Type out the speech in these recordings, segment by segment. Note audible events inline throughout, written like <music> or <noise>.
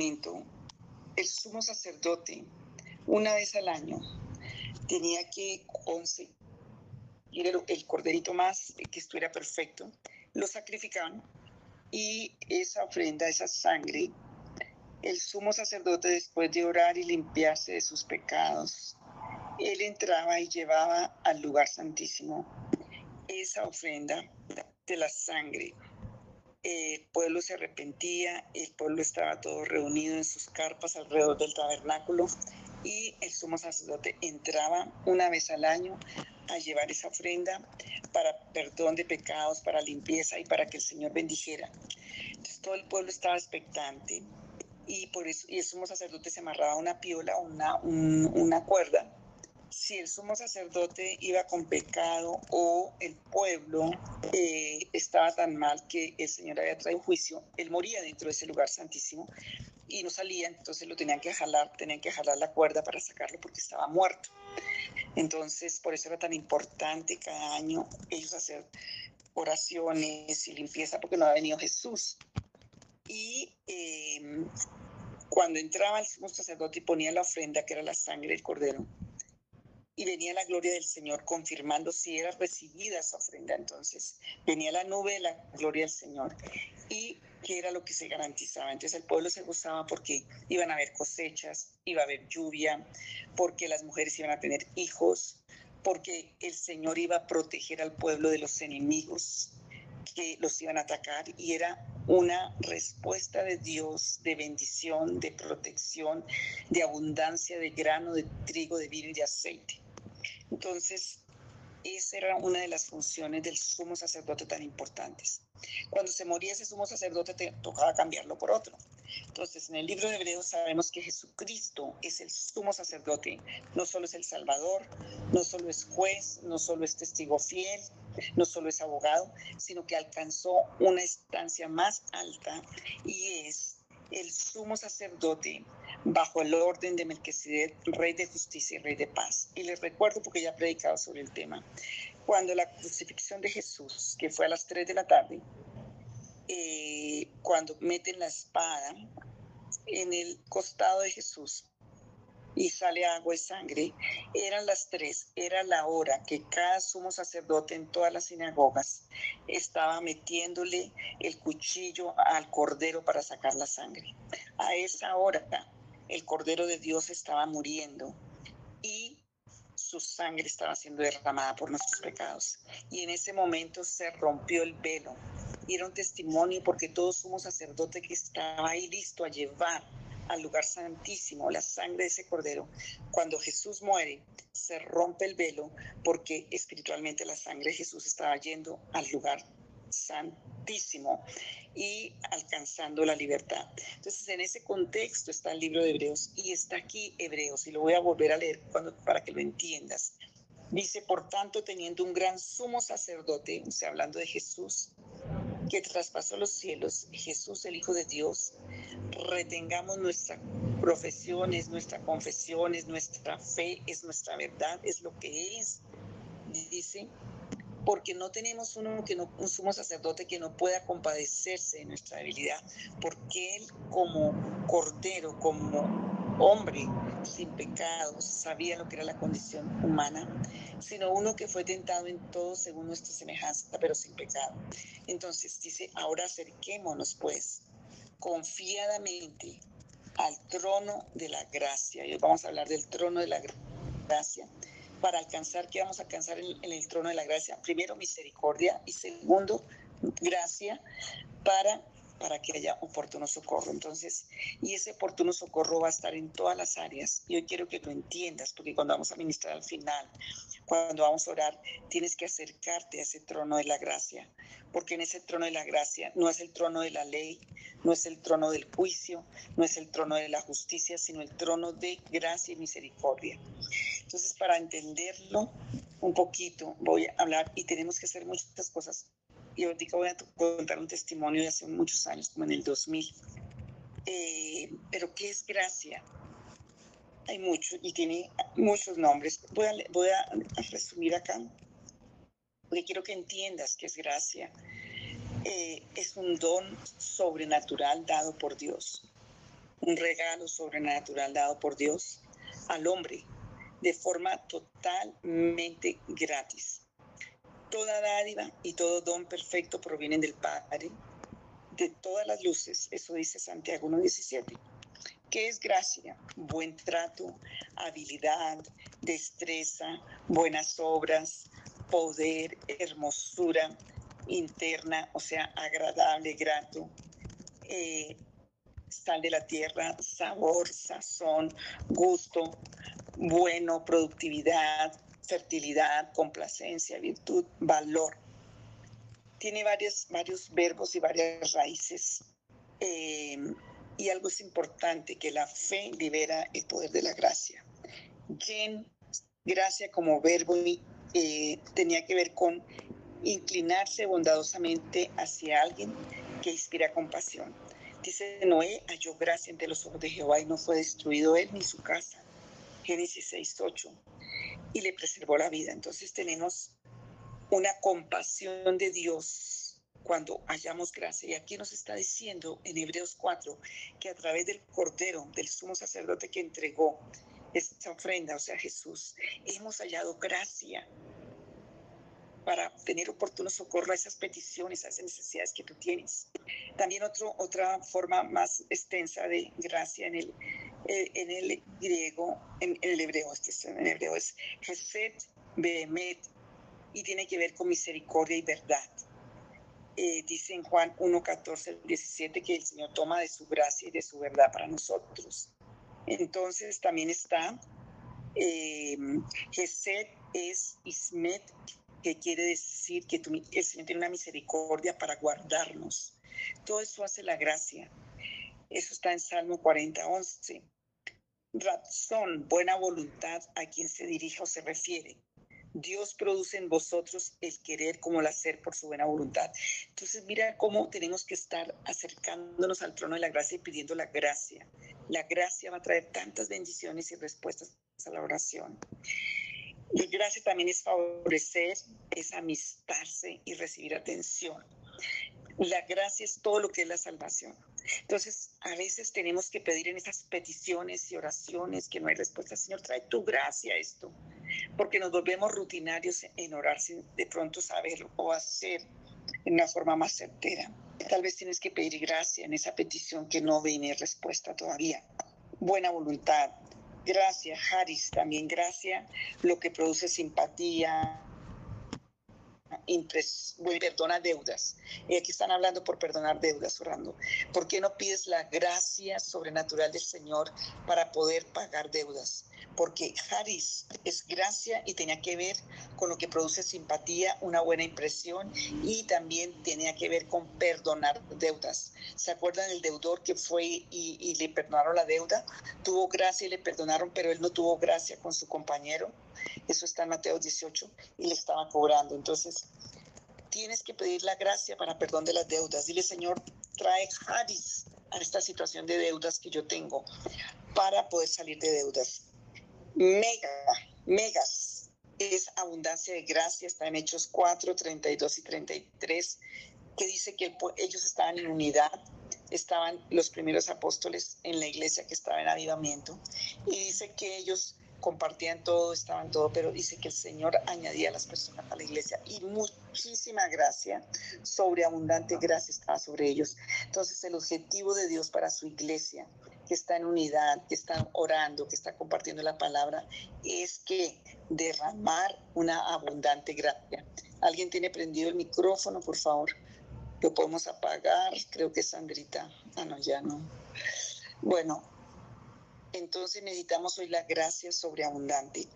el el sumo sacerdote, una vez al año, tenía que conseguir el corderito más que estuviera perfecto, lo sacrificaban y esa ofrenda, esa sangre, el sumo sacerdote después de orar y limpiarse de sus pecados, él entraba y llevaba al lugar santísimo esa ofrenda de la sangre. El pueblo se arrepentía, el pueblo estaba todo reunido en sus carpas alrededor del tabernáculo y el sumo sacerdote entraba una vez al año a llevar esa ofrenda para perdón de pecados, para limpieza y para que el Señor bendijera. Entonces todo el pueblo estaba expectante y por eso y el sumo sacerdote se amarraba una piola, una, una cuerda. Si el sumo sacerdote iba con pecado o el pueblo eh, estaba tan mal que el Señor había traído juicio, él moría dentro de ese lugar santísimo y no salía, entonces lo tenían que jalar, tenían que jalar la cuerda para sacarlo porque estaba muerto. Entonces, por eso era tan importante cada año ellos hacer oraciones y limpieza porque no había venido Jesús. Y em, cuando entraba el sumo sacerdote y ponía la ofrenda, que era la sangre del cordero, y venía la gloria del Señor confirmando si era recibida esa ofrenda. Entonces venía la nube de la gloria del Señor y que era lo que se garantizaba. Entonces el pueblo se gozaba porque iban a haber cosechas, iba a haber lluvia, porque las mujeres iban a tener hijos, porque el Señor iba a proteger al pueblo de los enemigos que los iban a atacar y era una respuesta de Dios de bendición, de protección, de abundancia de grano, de trigo, de vino y de aceite. Entonces, esa era una de las funciones del sumo sacerdote tan importantes. Cuando se moría ese sumo sacerdote, te tocaba cambiarlo por otro. Entonces, en el libro de Hebreos sabemos que Jesucristo es el sumo sacerdote. No solo es el Salvador, no solo es juez, no solo es testigo fiel, no solo es abogado, sino que alcanzó una estancia más alta y es el sumo sacerdote bajo el orden de Melquisedec, rey de justicia y rey de paz. Y les recuerdo, porque ya he predicado sobre el tema, cuando la crucifixión de Jesús, que fue a las 3 de la tarde, eh, cuando meten la espada en el costado de Jesús y sale agua y sangre, eran las tres, era la hora que cada sumo sacerdote en todas las sinagogas estaba metiéndole el cuchillo al cordero para sacar la sangre. A esa hora el cordero de Dios estaba muriendo y su sangre estaba siendo derramada por nuestros pecados. Y en ese momento se rompió el velo. Y era un testimonio porque todo sumo sacerdote que estaba ahí listo a llevar al lugar santísimo, la sangre de ese cordero. Cuando Jesús muere, se rompe el velo porque espiritualmente la sangre de Jesús estaba yendo al lugar santísimo y alcanzando la libertad. Entonces, en ese contexto está el libro de Hebreos y está aquí Hebreos y lo voy a volver a leer cuando, para que lo entiendas. Dice, por tanto, teniendo un gran sumo sacerdote, o sea, hablando de Jesús, que traspasó los cielos, Jesús el Hijo de Dios, retengamos nuestra profesión, es nuestra confesión, es nuestra fe, es nuestra verdad, es lo que es. Dice, porque no tenemos uno que no, un sumo sacerdote que no pueda compadecerse de nuestra debilidad, porque Él como cordero, como hombre sin pecado, sabía lo que era la condición humana, sino uno que fue tentado en todo según nuestra semejanza, pero sin pecado. Entonces dice, ahora acerquémonos pues confiadamente al trono de la gracia. Y hoy vamos a hablar del trono de la gracia. Para alcanzar, ¿qué vamos a alcanzar en, en el trono de la gracia? Primero, misericordia y segundo, gracia para para que haya oportuno socorro. Entonces, y ese oportuno socorro va a estar en todas las áreas. Y hoy quiero que lo entiendas, porque cuando vamos a ministrar al final, cuando vamos a orar, tienes que acercarte a ese trono de la gracia, porque en ese trono de la gracia no es el trono de la ley, no es el trono del juicio, no es el trono de la justicia, sino el trono de gracia y misericordia. Entonces, para entenderlo un poquito, voy a hablar y tenemos que hacer muchas cosas y ahorita voy a contar un testimonio de hace muchos años, como en el 2000. Eh, pero ¿qué es gracia? Hay mucho y tiene muchos nombres. Voy a, voy a resumir acá, porque quiero que entiendas qué es gracia. eh, es un don sobrenatural dado por Dios, un regalo sobrenatural dado por Dios al hombre de forma totalmente gratis. Toda dádiva y todo don perfecto provienen del Padre, de todas las luces, eso dice Santiago 1.17. ¿Qué es gracia? Buen trato, habilidad, destreza, buenas obras, poder, hermosura interna, o sea, agradable, grato, eh, sal de la tierra, sabor, sazón, gusto, bueno, productividad, fertilidad, complacencia, virtud, valor. Tiene varios, varios verbos y varias raíces. Eh, y algo es importante, que la fe libera el poder de la gracia. Gen, gracia como verbo, eh, tenía que ver con inclinarse bondadosamente hacia alguien que inspira compasión. Dice Noé halló gracia ante los ojos de Jehová y no fue destruido él ni su casa. Génesis 6.8. Y le preservó la vida. Entonces tenemos una compasión de Dios cuando hallamos gracia. Y aquí nos está diciendo en Hebreos 4 que a través del Cordero, del sumo sacerdote que entregó esta ofrenda, o sea, Jesús, hemos hallado gracia para tener oportuno socorro a esas peticiones, a esas necesidades que tú tienes. También otro, otra forma más extensa de gracia en el, en el griego, en, el hebreo, este en hebreo es Geset Behemet, y tiene que ver con misericordia y verdad. Eh, dice en Juan 1, 14, 17 que el Señor toma de su gracia y de su verdad para nosotros. Entonces también está eh, Geset es Ismet, que quiere decir que el Señor tiene una misericordia para guardarnos. Todo eso hace la gracia. Eso está en Salmo 40, 11. Razón, buena voluntad a quien se dirige o se refiere. Dios produce en vosotros el querer como el hacer por su buena voluntad. Entonces mira cómo tenemos que estar acercándonos al trono de la gracia y pidiendo la gracia. La gracia va a traer tantas bendiciones y respuestas a la oración. La gracia también es favorecer, es amistarse y recibir atención. La gracia es todo lo que es la salvación. Entonces, a veces tenemos que pedir en esas peticiones y oraciones que no hay respuesta. Señor, trae tu gracia a esto, porque nos volvemos rutinarios en orar sin de pronto saber o hacer en una forma más certera. Tal vez tienes que pedir gracia en esa petición que no viene respuesta todavía. Buena voluntad, Gracias, Haris, también gracias, lo que produce simpatía, perdona deudas. Y aquí están hablando por perdonar deudas, orando. ¿Por qué no pides la gracia sobrenatural del Señor para poder pagar deudas? Porque Haris es gracia y tenía que ver con lo que produce simpatía, una buena impresión y también tenía que ver con perdonar deudas. ¿Se acuerdan del deudor que fue y, le perdonaron la deuda? Tuvo gracia y le perdonaron, pero él no tuvo gracia con su compañero. Eso está en Mateo 18 y le estaba cobrando. Entonces, tienes que pedir la gracia para perdón de las deudas. Dile, Señor, trae Haris a esta situación de deudas que yo tengo para poder salir de deudas. Mega, megas, es abundancia de gracia, está en Hechos 4, 32 y 33, que dice que ellos estaban en unidad, estaban los primeros apóstoles en la iglesia que estaba en avivamiento, y dice que ellos compartían todo, estaban todo, pero dice que el Señor añadía a las personas a la iglesia y muchísima gracia, sobreabundante gracia estaba sobre ellos. Entonces el objetivo de Dios para su iglesia que está en unidad, que está orando, que está compartiendo la palabra, es que derramar una abundante gracia. ¿Alguien tiene prendido el micrófono, por favor? Lo podemos apagar, creo que Sandrita. Ah, no, ya no. Bueno, entonces necesitamos hoy la gracia sobreabundante.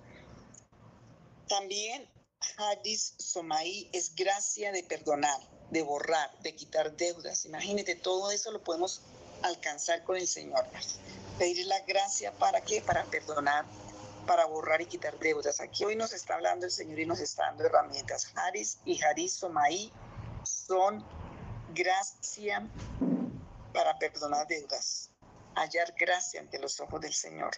También Hadis Somaí es gracia de perdonar, de borrar, de quitar deudas. Imagínate, todo eso lo podemos alcanzar con el Señor. Pedir la gracia para qué? Para perdonar, para borrar y quitar deudas. Aquí hoy nos está hablando el Señor y nos está dando herramientas. Haris y Haris Somaí son gracia para perdonar deudas, hallar gracia ante los ojos del Señor.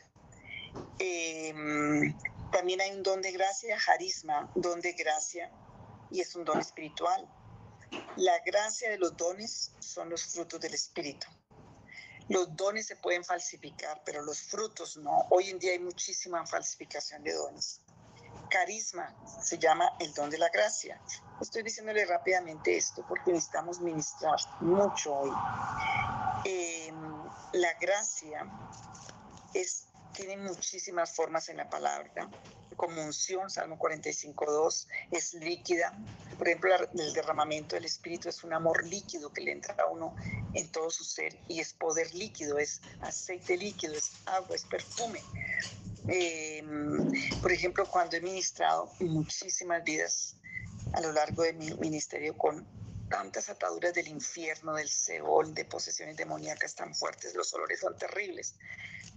Em, también hay un don de gracia, harisma, don de gracia, y es un don espiritual. La gracia de los dones son los frutos del Espíritu. Los dones se pueden falsificar, pero los frutos no. Hoy en día hay muchísima falsificación de dones. Carisma se llama el don de la gracia. Estoy diciéndole rápidamente esto porque necesitamos ministrar mucho hoy. Em, la gracia tiene muchísimas formas en la palabra como unción, Salmo 45.2, es líquida. Por ejemplo, el derramamiento del Espíritu es un amor líquido que le entra a uno en todo su ser y es poder líquido, es aceite líquido, es agua, es perfume. Eh, por ejemplo, cuando he ministrado muchísimas vidas a lo largo de mi ministerio con tantas ataduras del infierno, del Seol, de posesiones demoníacas tan fuertes, los olores son terribles.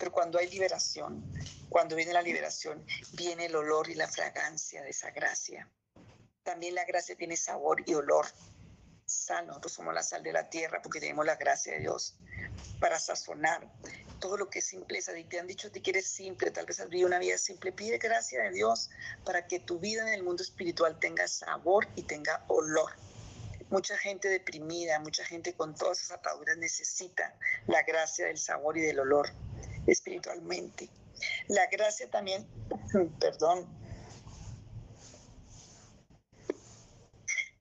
Pero cuando hay liberación, cuando viene la liberación, viene el olor y la fragancia de esa gracia. También la gracia tiene sabor y olor. Sal, nosotros somos la sal de la tierra porque tenemos la gracia de Dios para sazonar todo lo que es simpleza. Y te han dicho que quieres simple, tal vez has vivido una vida simple. Pide gracia de Dios para que tu vida en el mundo espiritual tenga sabor y tenga olor. Mucha gente deprimida, mucha gente con todas esas ataduras necesita la gracia del sabor y del olor espiritualmente. La gracia también, <clears throat> perdón,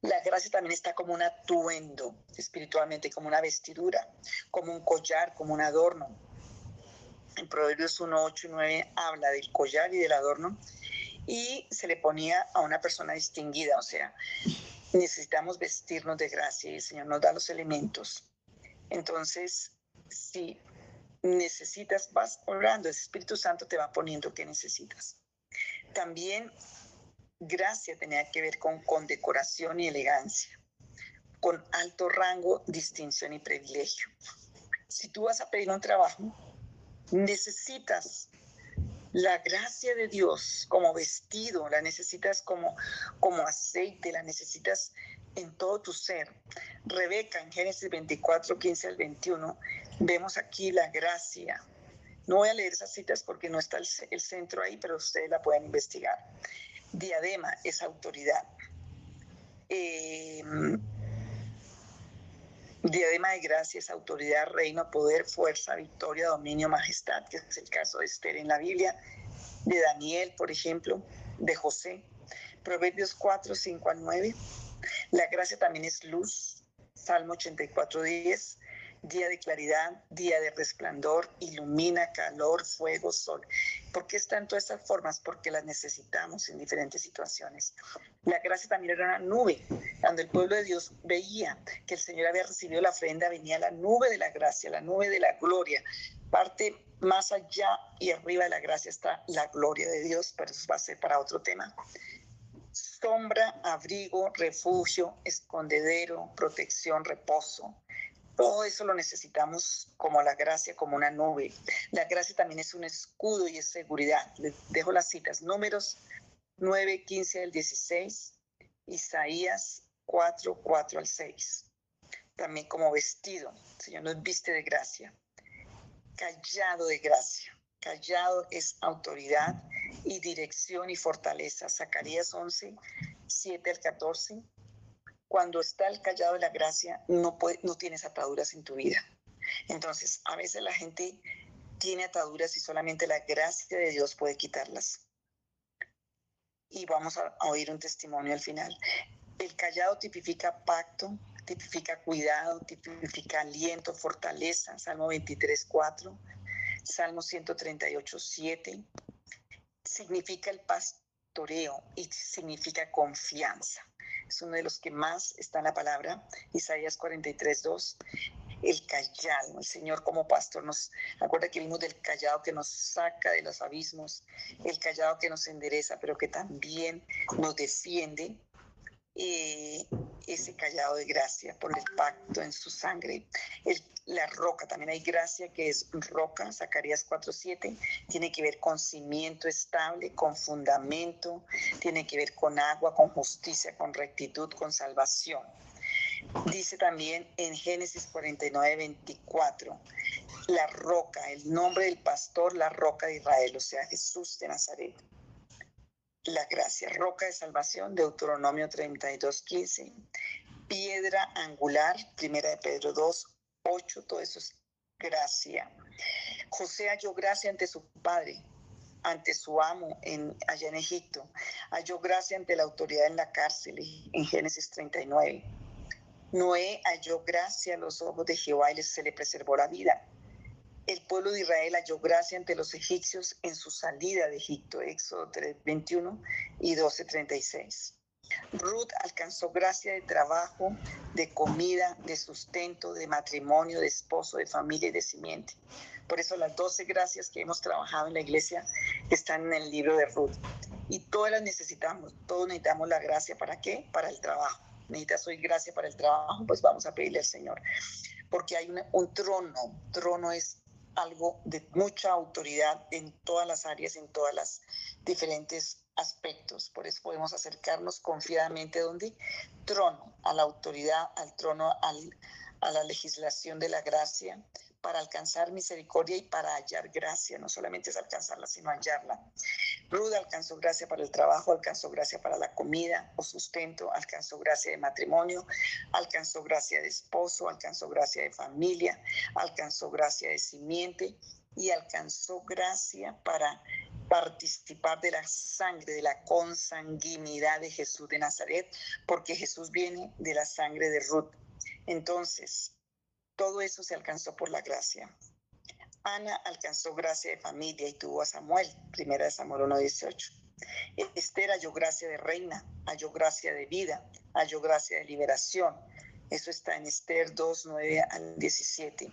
la gracia también está como un atuendo espiritualmente, como una vestidura, como un collar, como un adorno. En Proverbios 1, 8 y 9 habla del collar y del adorno y se le ponía a una persona distinguida, o sea, necesitamos vestirnos de gracia y el Señor nos da los elementos. Entonces, si necesitas, vas orando, el Espíritu Santo te va poniendo que necesitas. También gracia tenía que ver con condecoración y elegancia, con alto rango, distinción y privilegio. Si tú vas a pedir un trabajo, necesitas la gracia de Dios como vestido, la necesitas como, como aceite, la necesitas en todo tu ser. Rebeca en Génesis 24, 15 al 21 Vemos aquí la gracia. No voy a leer esas citas porque no está el, centro ahí, pero ustedes la pueden investigar. Diadema es autoridad. Em, diadema de gracia es autoridad, reino, poder, fuerza, victoria, dominio, majestad, que es el caso de Esther en la Biblia, de Daniel, por ejemplo, de José. Proverbios 4, 5 al 9. La gracia también es luz. Salmo 84, 10 día de claridad, día de resplandor, ilumina, calor, fuego, sol. ¿Por qué están todas estas formas? Porque las necesitamos en diferentes situaciones. La gracia también era una nube. Cuando el pueblo de Dios veía que el Señor había recibido la ofrenda, venía la nube de la gracia, la nube de la gloria. Parte más allá y arriba de la gracia está la gloria de Dios, pero eso va a ser para otro tema sombra, abrigo, refugio, escondedero, protección, reposo. Todo eso lo necesitamos como la gracia, como una nube. La gracia también es un escudo y es seguridad. Les dejo las citas. Números 9, 15 al 16, Isaías 4, 4 al 6. También como vestido. El Señor nos viste de gracia. Callado de gracia. Callado es autoridad y dirección y fortaleza. Zacarías 11, 7 al 14 cuando está el callado de la gracia, no, puede, no tienes ataduras en tu vida. Entonces, a veces la gente tiene ataduras y solamente la gracia de Dios puede quitarlas. Y vamos a, oír un testimonio al final. El callado tipifica pacto, tipifica cuidado, tipifica aliento, fortaleza, Salmo 23, 4, Salmo 138, 7. Significa el pastoreo y significa confianza es uno de los que más está en la palabra, Isaías 43, 2. El callado, el Señor como pastor nos acuerda que vimos del callado que nos saca de los abismos, el callado que nos endereza, pero que también nos defiende eh, ese callado de gracia por el pacto en su sangre. la roca, también hay gracia que es roca, Zacarías 4.7, tiene que ver con cimiento estable, con fundamento, tiene que ver con agua, con justicia, con rectitud, con salvación. Dice también en Génesis 49, 24, la roca, el nombre del pastor, la roca de Israel, o sea, Jesús de Nazaret la gracia, roca de salvación, Deuteronomio 32, 15. piedra angular, primera de Pedro 2, 8, todo eso es gracia. José halló gracia ante su padre, ante su amo en, allá en Egipto. Halló gracia ante la autoridad en la cárcel en Génesis 39. Noé halló gracia a los ojos de Jehová y se le preservó la vida. El pueblo de Israel halló gracia ante los egipcios en su salida de Egipto, Éxodo 3, 21 y 12, 36. Ruth alcanzó gracia de trabajo, de comida, de sustento, de matrimonio, de esposo, de familia y de simiente. Por eso las 12 gracias que hemos trabajado en la iglesia están en el libro de Ruth. Y todas las necesitamos, todos necesitamos la gracia. ¿Para qué? Para el trabajo. Necesitas hoy gracia para el trabajo, pues vamos a pedirle al Señor. Porque hay un trono, trono es algo de mucha autoridad en todas las áreas, en todas las diferentes aspectos. Por eso podemos acercarnos confiadamente donde trono, a la autoridad, al trono, a la legislación de la gracia, para alcanzar misericordia y para hallar gracia. No solamente es alcanzarla, sino hallarla. Ruda alcanzó gracia para el trabajo, alcanzó gracia para la comida o sustento, alcanzó gracia de matrimonio, alcanzó gracia de esposo, alcanzó gracia de familia, alcanzó gracia de simiente y alcanzó gracia para participar de la sangre, de la consanguinidad de Jesús de Nazaret, porque Jesús viene de la sangre de Ruth. Entonces, todo eso se alcanzó por la gracia. Ana alcanzó gracia de familia y tuvo a Samuel, primera de Samuel 1.18. Esther halló gracia de reina, halló gracia de vida, halló gracia de liberación. Eso está en Esther 2.9 al 17.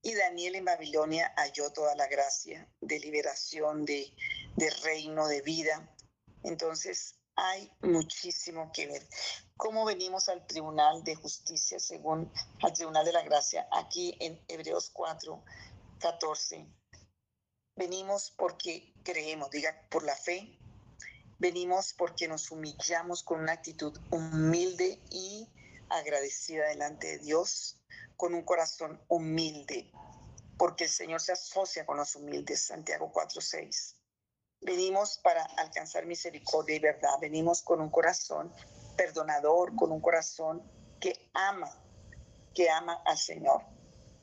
Y Daniel en Babilonia halló toda la gracia de liberación, de, de reino, de vida. Entonces, hay muchísimo que ver. ¿Cómo venimos al Tribunal de Justicia según al Tribunal de la Gracia? Aquí en Hebreos 4, 14. Venimos porque creemos, diga, por la fe. Venimos porque nos humillamos con una actitud humilde y agradecida delante de Dios, con un corazón humilde, porque el Señor se asocia con los humildes. Santiago 4, 6 Venimos para alcanzar misericordia y verdad. Venimos con un corazón perdonador, con un corazón que ama, que ama al Señor.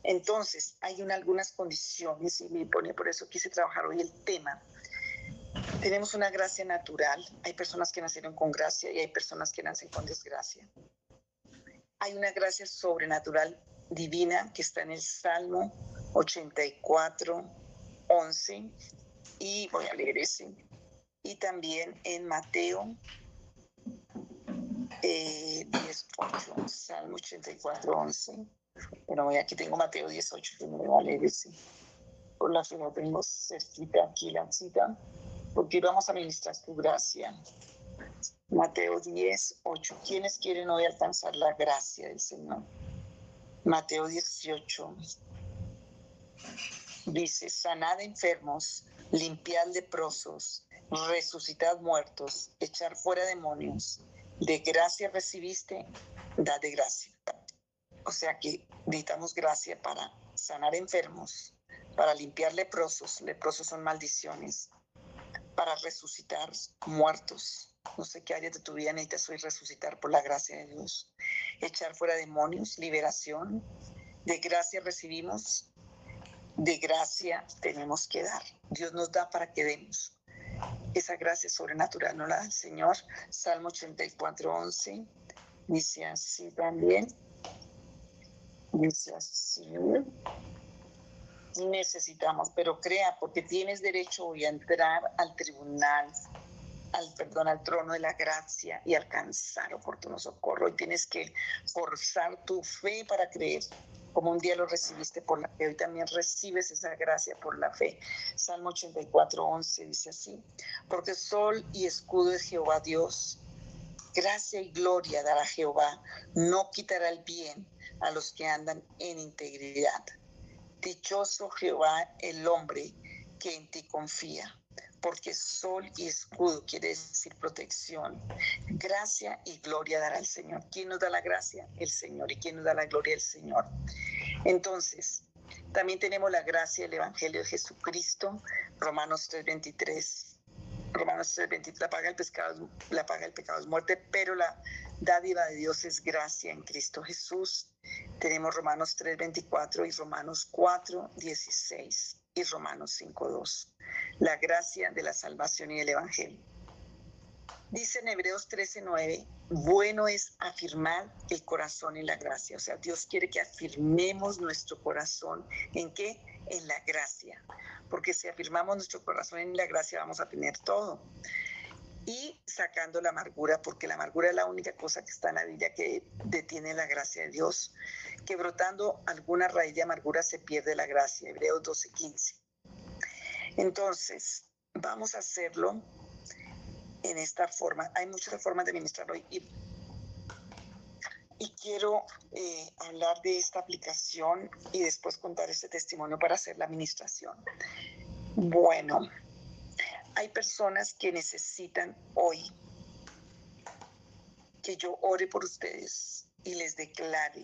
Entonces, hay algunas condiciones y me pone, por eso quise trabajar hoy el tema. Tenemos una gracia natural. Hay personas que nacieron con gracia y hay personas que nacen con desgracia. Hay una gracia sobrenatural divina que está en el Salmo 84, 11 y voy a leer ese. Y también en Mateo eh, 18, Salmo 84, 11. Bueno, aquí tengo Mateo 18, que me leer ese. Por la que no tengo cerquita aquí la cita, porque vamos a ministrar tu gracia. Mateo 10, 8. ¿Quiénes quieren hoy alcanzar la gracia del Señor? Mateo 18 dice, sanad enfermos, limpiar leprosos, resucitar muertos, echar fuera demonios. De gracia recibiste, da de gracia. O sea que necesitamos gracia para sanar enfermos, para limpiar leprosos, leprosos son maldiciones, para resucitar muertos. No sé qué área de tu vida necesitas hoy resucitar por la gracia de Dios. Echar fuera demonios, liberación. De gracia recibimos, de gracia tenemos que dar. Dios nos da para que demos. Esa gracia sobrenatural no la da el Señor. Salmo 84, 11. Dice así también. Dice así. Necesitamos, pero crea, porque tienes derecho hoy a entrar al tribunal, al perdón, al trono de la gracia y alcanzar oportuno socorro. Y tienes que forzar tu fe para creer como un día lo recibiste por la fe, hoy también recibes esa gracia por la fe. Salmo 84, 11 dice así, porque sol y escudo es Jehová Dios, gracia y gloria dará Jehová, no quitará el bien a los que andan en integridad. Dichoso Jehová el hombre que en ti confía porque sol y escudo quiere decir protección. Gracia y gloria dará el Señor. ¿Quién nos da la gracia? El Señor. ¿Y quién nos da la gloria? El Señor. Entonces, también tenemos la gracia del Evangelio de Jesucristo, Romanos 3:23. Romanos 3:23, la paga, el pescado, la paga el pecado es muerte, pero la dádiva de Dios es gracia en Cristo Jesús. Tenemos Romanos 3:24 y Romanos 4:16 y Romanos 5:2. La gracia de la salvación y el Evangelio. Dice en Hebreos 13:9, bueno es afirmar el corazón en la gracia. O sea, Dios quiere que afirmemos nuestro corazón en qué? En la gracia. Porque si afirmamos nuestro corazón en la gracia vamos a tener todo y sacando la amargura, porque la amargura es la única cosa que está en la vida que detiene la gracia de Dios, que brotando alguna raíz de amargura se pierde la gracia, Hebreos 12:15. Entonces, vamos a hacerlo en esta forma. Hay muchas formas de ministrar hoy y, y quiero eh, hablar de esta aplicación y después contar este testimonio para hacer la administración. Bueno, hay personas que necesitan hoy que yo ore por ustedes y les declare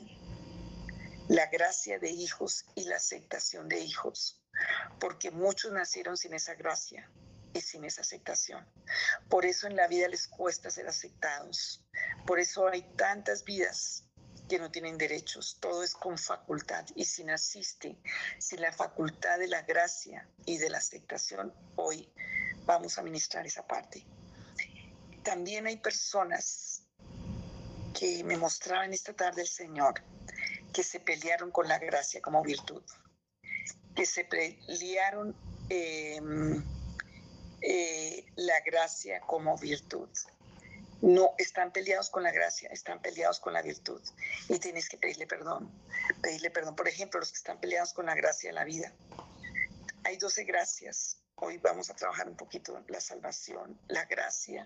la gracia de hijos y la aceptación de hijos, porque muchos nacieron sin esa gracia y sin esa aceptación. Por eso en la vida les cuesta ser aceptados. Por eso hay tantas vidas que no tienen derechos. Todo es con facultad. Y si naciste sin la facultad de la gracia y de la aceptación, hoy vamos a ministrar esa parte. También hay personas que me mostraban esta tarde el Señor que se pelearon con la gracia como virtud, que se pelearon em, eh, la gracia como virtud. No están peleados con la gracia, están peleados con la virtud. Y tienes que pedirle perdón. Pedirle perdón. Por ejemplo, los que están peleados con la gracia de la vida. Hay 12 gracias Hoy vamos a trabajar un poquito la salvación, la gracia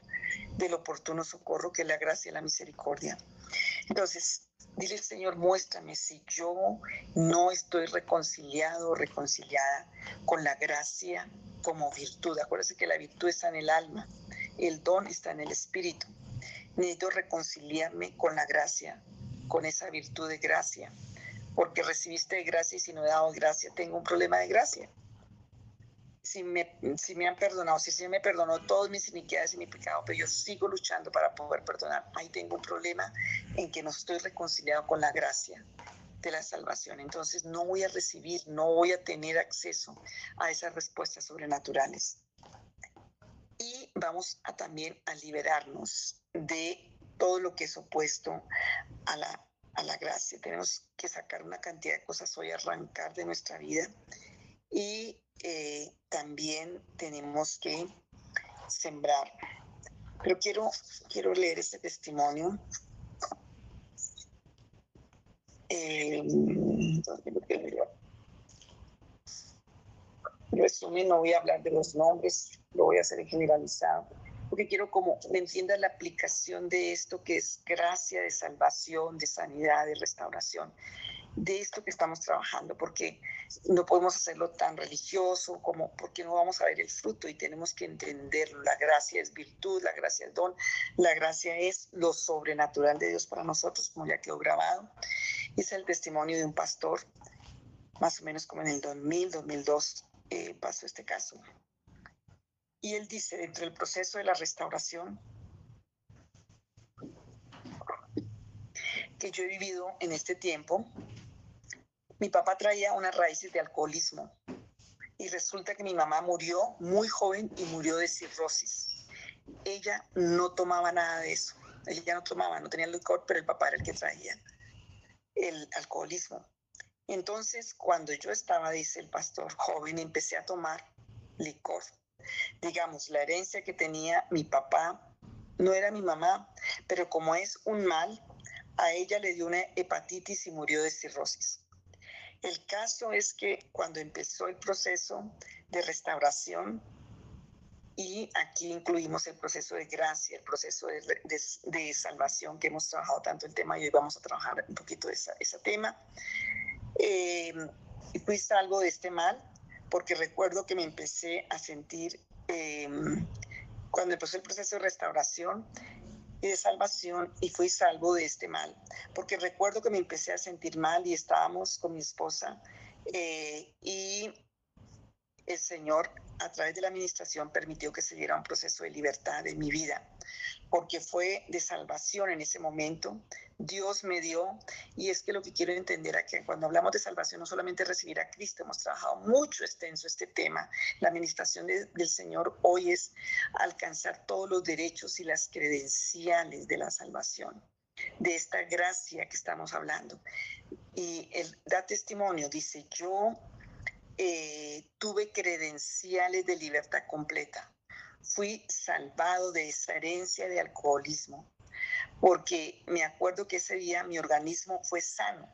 del oportuno socorro, que es la gracia y la misericordia. Entonces, dile Señor, muéstrame si yo no estoy reconciliado o reconciliada con la gracia como virtud. Acuérdense que la virtud está en el alma, el don está en el espíritu. Necesito reconciliarme con la gracia, con esa virtud de gracia, porque recibiste gracia y si no he dado gracia, tengo un problema de gracia si me, si me han perdonado, si se me perdonó todas mis iniquidades y mi pecado, pero yo sigo luchando para poder perdonar, ahí tengo un problema en que no estoy reconciliado con la gracia de la salvación. Entonces no voy a recibir, no voy a tener acceso a esas respuestas sobrenaturales. Y vamos a también a liberarnos de todo lo que es opuesto a la, a la gracia. Tenemos que sacar una cantidad de cosas hoy, arrancar de nuestra vida y eh, también tenemos que sembrar. Pero quiero, quiero leer este testimonio. Eh, resumen, no voy a hablar de los nombres, lo voy a hacer en generalizado, porque quiero como me entienda la aplicación de esto que es gracia de salvación, de sanidad, de restauración de esto que estamos trabajando, porque no podemos hacerlo tan religioso como porque no vamos a ver el fruto y tenemos que entenderlo. La gracia es virtud, la gracia es don, la gracia es lo sobrenatural de Dios para nosotros, como ya quedó grabado. Es el testimonio de un pastor, más o menos como en el 2000, 2002 eh, pasó este caso. Y él dice, dentro del proceso de la restauración, que yo he vivido en este tiempo, mi papá traía unas raíces de alcoholismo y resulta que mi mamá murió muy joven y murió de cirrosis. Ella no tomaba nada de eso. Ella no tomaba, no tenía licor, pero el papá era el que traía el alcoholismo. Entonces, cuando yo estaba, dice el pastor, joven, empecé a tomar licor. Digamos, la herencia que tenía mi papá no era mi mamá, pero como es un mal, a ella le dio una hepatitis y murió de cirrosis. El caso es que cuando empezó el proceso de restauración, y aquí incluimos el proceso de gracia, el proceso de, salvación que hemos trabajado tanto el tema y hoy vamos a trabajar un poquito ese tema. Eh, fui salvo de este mal porque recuerdo que me empecé a sentir, eh, cuando empezó el proceso de restauración, y de salvación y fui salvo de este mal. Porque recuerdo que me empecé a sentir mal y estábamos con mi esposa eh, y el Señor a través de la administración permitió que se diera un proceso de libertad en mi vida. Porque fue de salvación en ese momento. Dios me dio, y es que lo que quiero entender aquí, cuando hablamos de salvación, no solamente recibir a Cristo, hemos trabajado mucho extenso este tema. La administración del Señor hoy es alcanzar todos los derechos y las credenciales de la salvación, de esta gracia que estamos hablando. Y él da testimonio, dice, yo eh, tuve credenciales de libertad completa fui salvado de esa herencia de alcoholismo, porque me acuerdo que ese día mi organismo fue sano,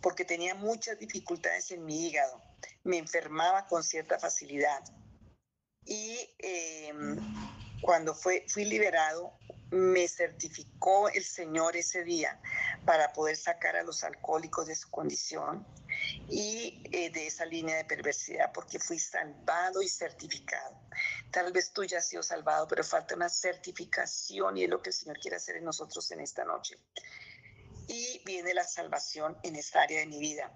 porque tenía muchas dificultades en mi hígado, me enfermaba con cierta facilidad. Y em, cuando fui liberado, me certificó el Señor ese día para poder sacar a los alcohólicos de su condición y eh, de esa línea de perversidad, porque fui salvado y certificado. Tal vez tú ya has sido salvado, pero falta una certificación y es lo que el Señor quiere hacer en nosotros en esta noche. Y viene la salvación en esta área de mi vida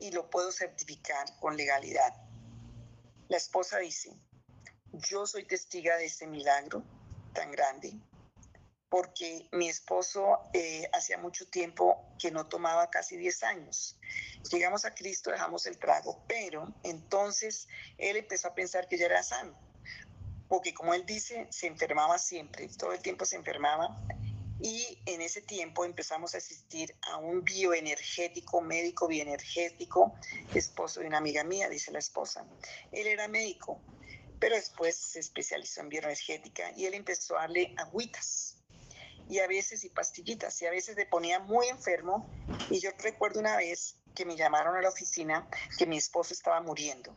y lo puedo certificar con legalidad. La esposa dice, yo soy testiga de ese milagro tan grande porque mi esposo eh, hacía mucho tiempo que no tomaba casi 10 años. Llegamos a Cristo, dejamos el trago, pero entonces él empezó a pensar que ya era sano porque como él dice, se enfermaba siempre, todo el tiempo se enfermaba. Y en ese tiempo empezamos a asistir a un bioenergético, médico bioenergético, esposo de una amiga mía, dice la esposa. Él era médico, pero después se especializó en bioenergética y él empezó a darle agüitas y a veces y pastillitas y a veces le ponía muy enfermo y yo recuerdo una vez que me llamaron a la oficina que mi esposo estaba muriendo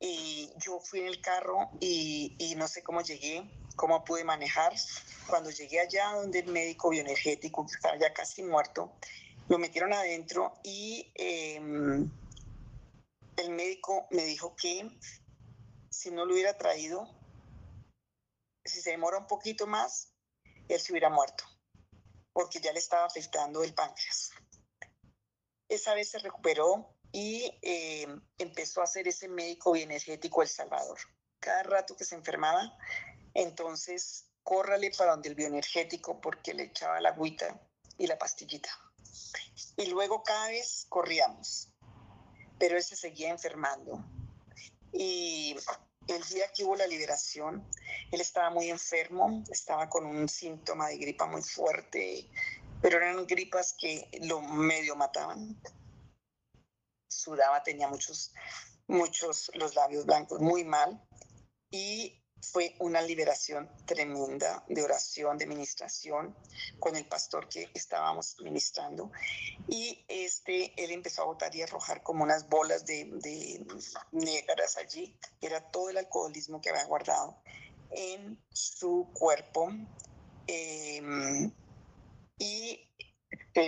y yo fui en el carro y, no sé cómo llegué, cómo pude manejar. Cuando llegué allá donde el médico bioenergético, que estaba ya casi muerto, lo metieron adentro y em, el médico me dijo que si no lo hubiera traído, si se demora un poquito más, él se hubiera muerto, porque ya le estaba afectando el páncreas. Esa vez se recuperó, y eh, empezó a hacer ese médico bioenergético El Salvador. Cada rato que se enfermaba, entonces córrale para donde el bioenergético porque le echaba la agüita y la pastillita. Y luego cada vez corríamos, pero él se seguía enfermando. Y el día que hubo la liberación, él estaba muy enfermo, estaba con un síntoma de gripa muy fuerte, pero eran gripas que lo medio mataban sudaba, tenía muchos, muchos, los labios blancos muy mal y fue una liberación tremenda de oración, de ministración con el pastor que estábamos ministrando. Y este, él empezó a botar y arrojar como unas bolas de, negras allí. Era todo el alcoholismo que había guardado en su cuerpo. Em, y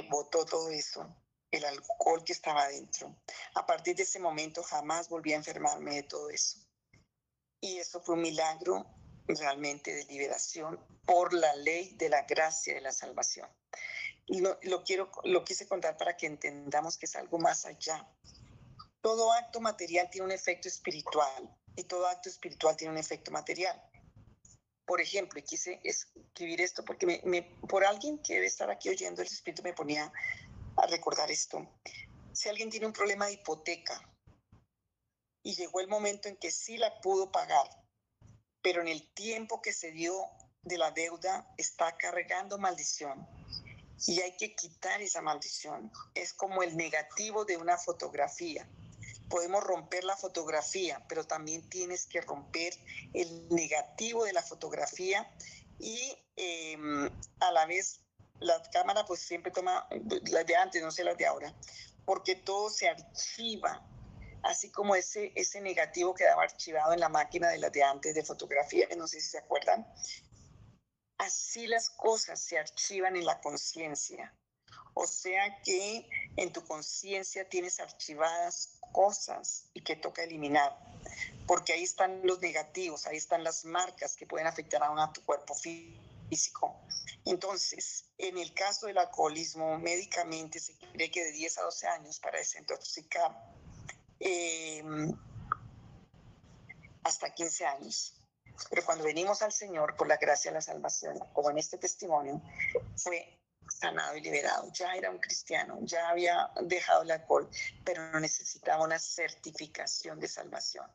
botó todo eso el alcohol que estaba dentro. A partir de ese momento jamás volví a enfermarme de todo eso. Y eso fue un milagro realmente de liberación por la ley de la gracia de la salvación. Y lo, quiero, lo quise contar para que entendamos que es algo más allá. Todo acto material tiene un efecto espiritual y todo acto espiritual tiene un efecto material. Por ejemplo, y quise escribir esto porque por alguien que debe estar aquí oyendo, el Espíritu me ponía a recordar esto. Si alguien tiene un problema de hipoteca y llegó el momento en que sí la pudo pagar, pero en el tiempo que se dio de la deuda está cargando maldición y hay que quitar esa maldición. Es como el negativo de una fotografía. Podemos romper la fotografía, pero también tienes que romper el negativo de la fotografía y em, a la vez la cámara pues siempre toma las de antes, no sé las de ahora, porque todo se archiva, así como ese, ese negativo quedaba archivado en la máquina de las de antes de fotografía, que no sé si se acuerdan. Así las cosas se archivan en la conciencia. O sea que en tu conciencia tienes archivadas cosas y que toca eliminar, porque ahí están los negativos, ahí están las marcas que pueden afectar a, a tu cuerpo físico. Entonces, en el caso del alcoholismo, médicamente se cree que de 10 a 12 años para desintoxicar, em, hasta 15 años. Pero cuando venimos al Señor por la gracia de la salvación, como en este testimonio, fue sanado y liberado. Ya era un cristiano, ya había dejado el alcohol, pero necesitaba una certificación de salvación.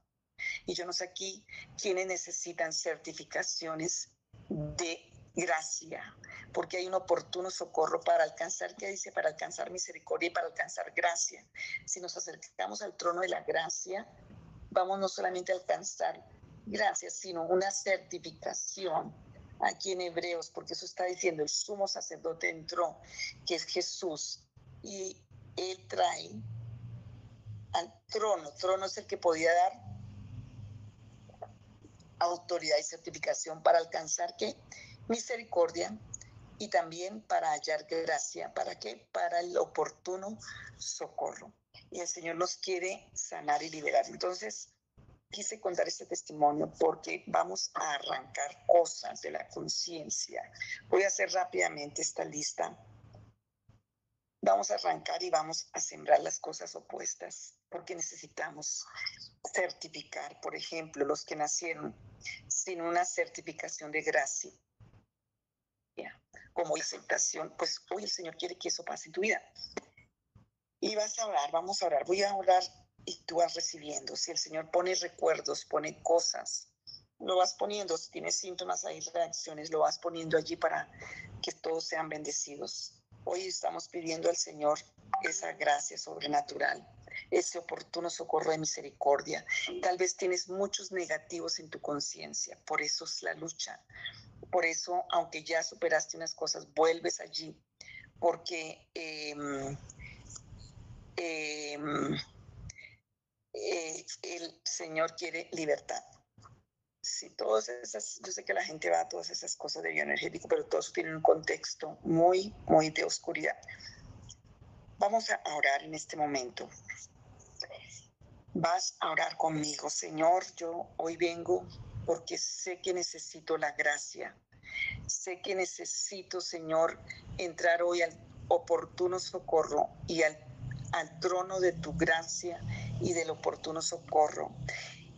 Y yo no sé aquí quiénes necesitan certificaciones de gracia, porque hay un oportuno socorro para alcanzar, ¿qué dice? Para alcanzar misericordia y para alcanzar gracia. Si nos acercamos al trono de la gracia, vamos no solamente a alcanzar gracia, sino una certificación aquí en Hebreos, porque eso está diciendo, el sumo sacerdote entró, que es Jesús, y él trae al trono, trono es el que podía dar autoridad y certificación para alcanzar qué? Misericordia y también para hallar gracia. ¿Para qué? Para el oportuno socorro. Y el Señor nos quiere sanar y liberar. Entonces, quise contar este testimonio porque vamos a arrancar cosas de la conciencia. Voy a hacer rápidamente esta lista. Vamos a arrancar y vamos a sembrar las cosas opuestas porque necesitamos certificar, por ejemplo, los que nacieron sin una certificación de gracia como aceptación, pues hoy el Señor quiere que eso pase en tu vida. Y vas a orar, vamos a orar, voy a orar y tú vas recibiendo. Si el Señor pone recuerdos, pone cosas, lo vas poniendo. Si tienes síntomas, hay reacciones, lo vas poniendo allí para que todos sean bendecidos. Hoy estamos pidiendo al Señor esa gracia sobrenatural, ese oportuno socorro de misericordia. Tal vez tienes muchos negativos en tu conciencia, por eso es la lucha. Por eso, aunque ya superaste unas cosas, vuelves allí, porque em, em, eh, el Señor quiere libertad. Si todas esas, yo sé que la gente va a todas esas cosas de bioenergético, pero todo eso tiene un contexto muy, muy de oscuridad. Vamos a orar en este momento. Vas a orar conmigo, Señor. Yo hoy vengo porque sé que necesito la gracia. Sé que necesito, Señor, entrar hoy al oportuno socorro y al, al trono de tu gracia y del oportuno socorro.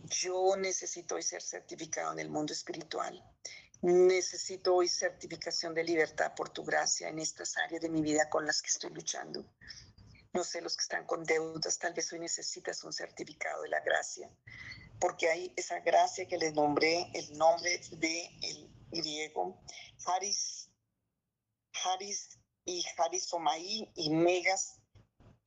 Yo necesito hoy ser certificado en el mundo espiritual. Necesito hoy certificación de libertad por tu gracia en estas áreas de mi vida con las que estoy luchando. No sé, los que están con deudas, tal vez hoy necesitas un certificado de la gracia porque hay esa gracia que les nombré, el nombre de el griego, Haris, Haris y Harisomaí y Megas,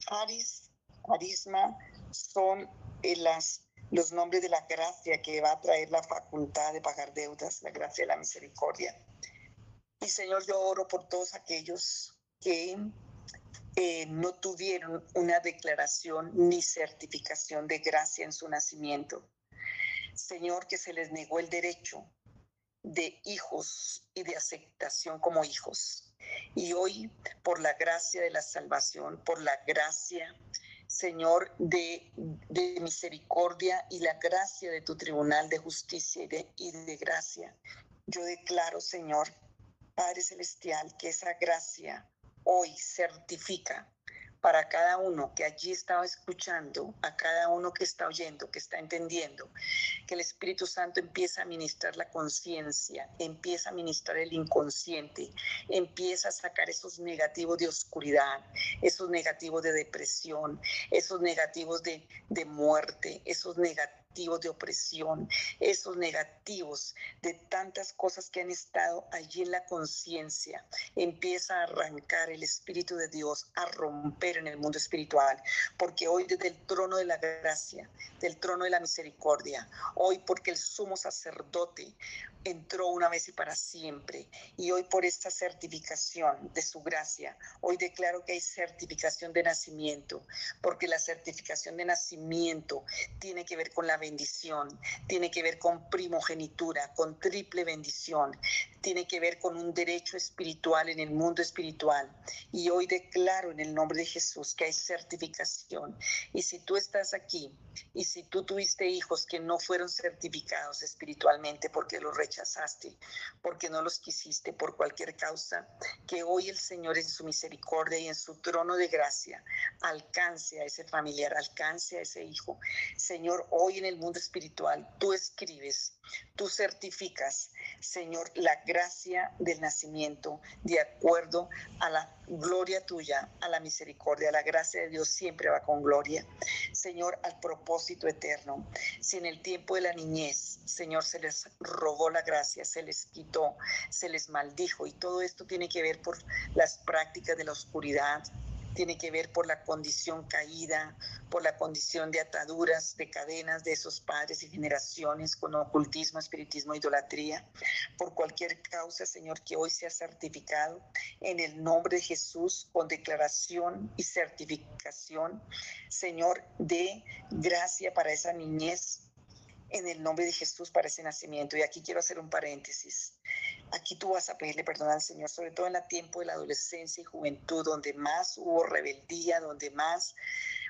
Haris, Harisma, son eh, las, los nombres de la gracia que va a traer la facultad de pagar deudas, la gracia de la misericordia. Y Señor, yo oro por todos aquellos que eh, no tuvieron una declaración ni certificación de gracia en su nacimiento. Señor, que se les negó el derecho de hijos y de aceptación como hijos. Y hoy, por la gracia de la salvación, por la gracia, Señor, de, misericordia y la gracia de tu tribunal de justicia y de, y de gracia, yo declaro, Señor, Padre Celestial, que esa gracia hoy certifica para cada uno que allí estaba escuchando, a cada uno que está oyendo, que está entendiendo, que el Espíritu Santo empieza a ministrar la conciencia, empieza a ministrar el inconsciente, empieza a sacar esos negativos de oscuridad, esos negativos de depresión, esos negativos de, de muerte, esos negativos de opresión, esos negativos de tantas cosas que han estado allí en la conciencia. Empieza a arrancar el Espíritu de Dios, a romper en el mundo espiritual, porque hoy desde el trono de la gracia, del trono de la misericordia, hoy porque el sumo sacerdote entró una vez y para siempre. Y hoy por esta certificación de su gracia, hoy declaro que hay certificación de nacimiento, porque la certificación de nacimiento tiene que ver con la bendición, tiene que ver con primogenitura, con triple bendición, tiene que ver con un derecho espiritual en el mundo espiritual. Y hoy declaro en el nombre de Jesús que hay certificación. Y si tú estás aquí y si tú tuviste hijos que no fueron certificados espiritualmente porque los rechazaste, porque no los quisiste por cualquier causa, que hoy el Señor en su misericordia y en su trono de gracia alcance a ese familiar, alcance a ese hijo. Señor, hoy en el mundo espiritual tú escribes Tú certificas, Señor, la gracia del nacimiento de acuerdo a la gloria tuya, a la misericordia. La gracia de Dios siempre va con gloria. Señor, al propósito eterno. Si en el tiempo de la niñez, Señor, se les robó la gracia, se les quitó, se les maldijo y todo esto tiene que ver por las prácticas de la oscuridad, tiene que ver por la condición caída, por la condición de ataduras, de cadenas de esos padres y generaciones con ocultismo, espiritismo, idolatría, por cualquier causa, Señor, que hoy sea certificado en el nombre de Jesús con declaración y certificación, Señor, de gracia para esa niñez en el nombre de Jesús para ese nacimiento. Y aquí quiero hacer un paréntesis. Aquí tú vas a pedirle perdón al Señor, sobre todo en el tiempo de la adolescencia y juventud, donde más hubo rebeldía, donde más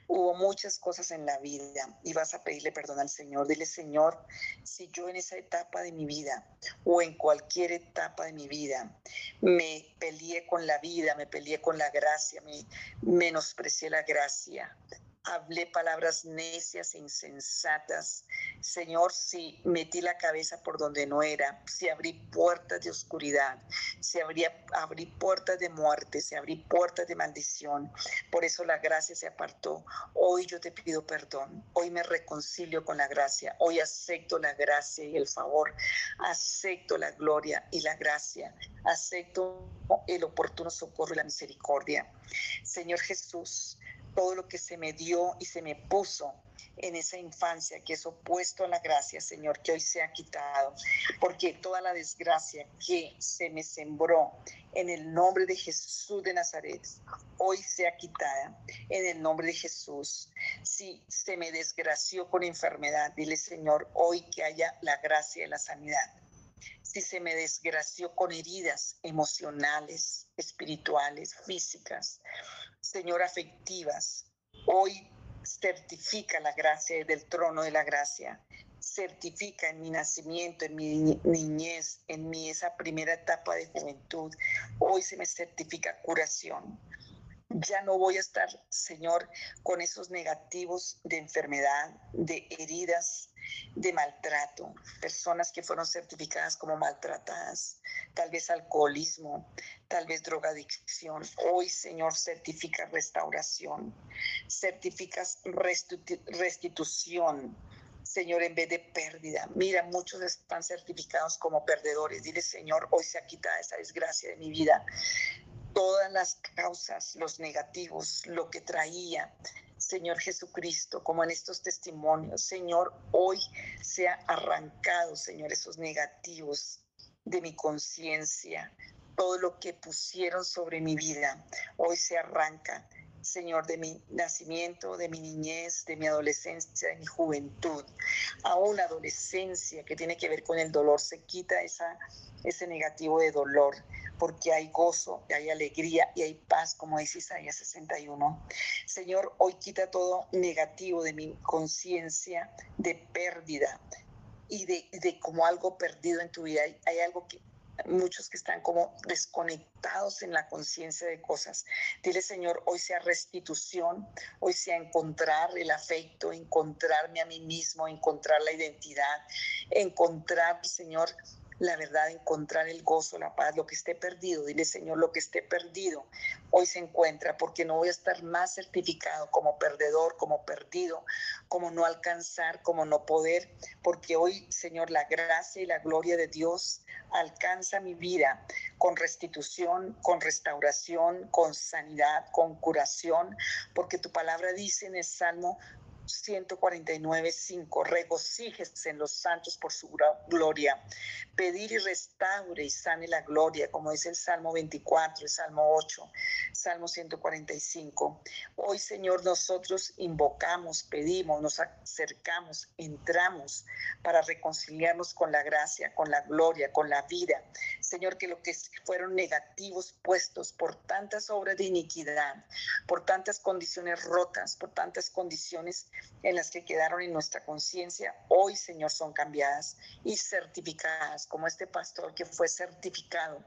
hubo muchas cosas en la vida y vas a pedirle perdón al Señor. Dile, Señor, si yo en esa etapa de mi vida o en cualquier etapa de mi vida me peleé con la vida, me peleé con la gracia, me menosprecié la gracia, hablé palabras necias e insensatas. Señor, si metí la cabeza por donde no era, si abrí puertas de oscuridad, si abrí, abrí puertas de muerte, si abrí puertas de maldición, por eso la gracia se apartó. Hoy yo te pido perdón, hoy me reconcilio con la gracia, hoy acepto la gracia y el favor, acepto la gloria y la gracia, acepto el oportuno socorro y la misericordia. Señor Jesús, todo lo que se me dio y se me puso en esa infancia que es opuesto a la gracia, Señor, que hoy se ha quitado, porque toda la desgracia que se me sembró en el nombre de Jesús de Nazaret, hoy se ha quitada en el nombre de Jesús. Si se me desgració con enfermedad, dile, Señor, hoy que haya la gracia y la sanidad. Si se me desgració con heridas emocionales, espirituales, físicas, Señor, afectivas. Hoy certifica la gracia del trono de la gracia. Certifica en mi nacimiento, en mi niñez, en mi esa primera etapa de juventud. Hoy se me certifica curación. Ya no voy a estar, Señor, con esos negativos de enfermedad, de heridas, de maltrato, personas que fueron certificadas como maltratadas, tal vez alcoholismo, tal vez drogadicción. Hoy, Señor, certifica restauración, certificas restitución. Señor, en vez de pérdida. Mira, muchos están certificados como perdedores. Dile, Señor, hoy se ha quitado esa desgracia de mi vida. Todas las causas, los negativos, lo que traía, Señor Jesucristo, como en estos testimonios. Señor, hoy se ha arrancado, Señor, esos negativos de mi conciencia. Todo lo que pusieron sobre mi vida, hoy se arranca. Señor, de mi nacimiento, de mi niñez, de mi adolescencia, de mi juventud, a una adolescencia que tiene que ver con el dolor, se quita esa, ese negativo de dolor, porque hay gozo, hay alegría y hay paz, como dice Isaías 61. Señor, hoy quita todo negativo de mi conciencia de pérdida y de, como algo perdido en tu vida. Hay, algo que muchos que están como desconectados en la conciencia de cosas. Dile, Señor, hoy sea restitución, hoy sea encontrar el afecto, encontrarme a mí mismo, encontrar la identidad, encontrar, Señor, la verdad, encontrar el gozo, la paz, lo que esté perdido. Dile, Señor, lo que esté perdido hoy se encuentra, porque no voy a estar más certificado como perdedor, como perdido, como no alcanzar, como no poder, porque hoy, Señor, la gracia y la gloria de Dios alcanza mi vida con restitución, con restauración, con sanidad, con curación, porque tu palabra dice en el Salmo 149, 5. Regocíjese en los santos por su gloria. Pedir y restaure y sane la gloria, como dice el Salmo 24, el Salmo 8, Salmo 145. Hoy, Señor, nosotros invocamos, pedimos, nos acercamos, entramos para reconciliarnos con la gracia, con la gloria, con la vida. Señor, que lo que fueron negativos puestos por tantas obras de iniquidad, por tantas condiciones rotas, por tantas condiciones en las que quedaron en nuestra conciencia, hoy, Señor, son cambiadas y certificadas, como este pastor que fue certificado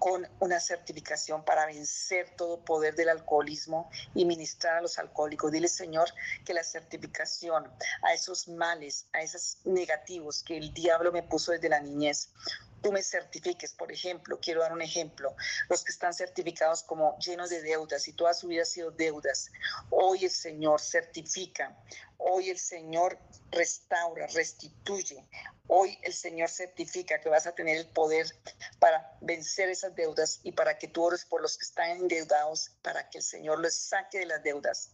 con una certificación para vencer todo poder del alcoholismo y ministrar a los alcohólicos. Dile, Señor, que la certificación a esos males, a esos negativos que el diablo me puso desde la niñez, tú me certifiques, por ejemplo, quiero dar un ejemplo, los que están certificados como llenos de deudas y toda su vida ha sido deudas, hoy el Señor certifica, hoy el Señor restaura, restituye, hoy el Señor certifica que vas a tener el poder para vencer esas deudas y para que tú ores por los que están endeudados, para que el Señor los saque de las deudas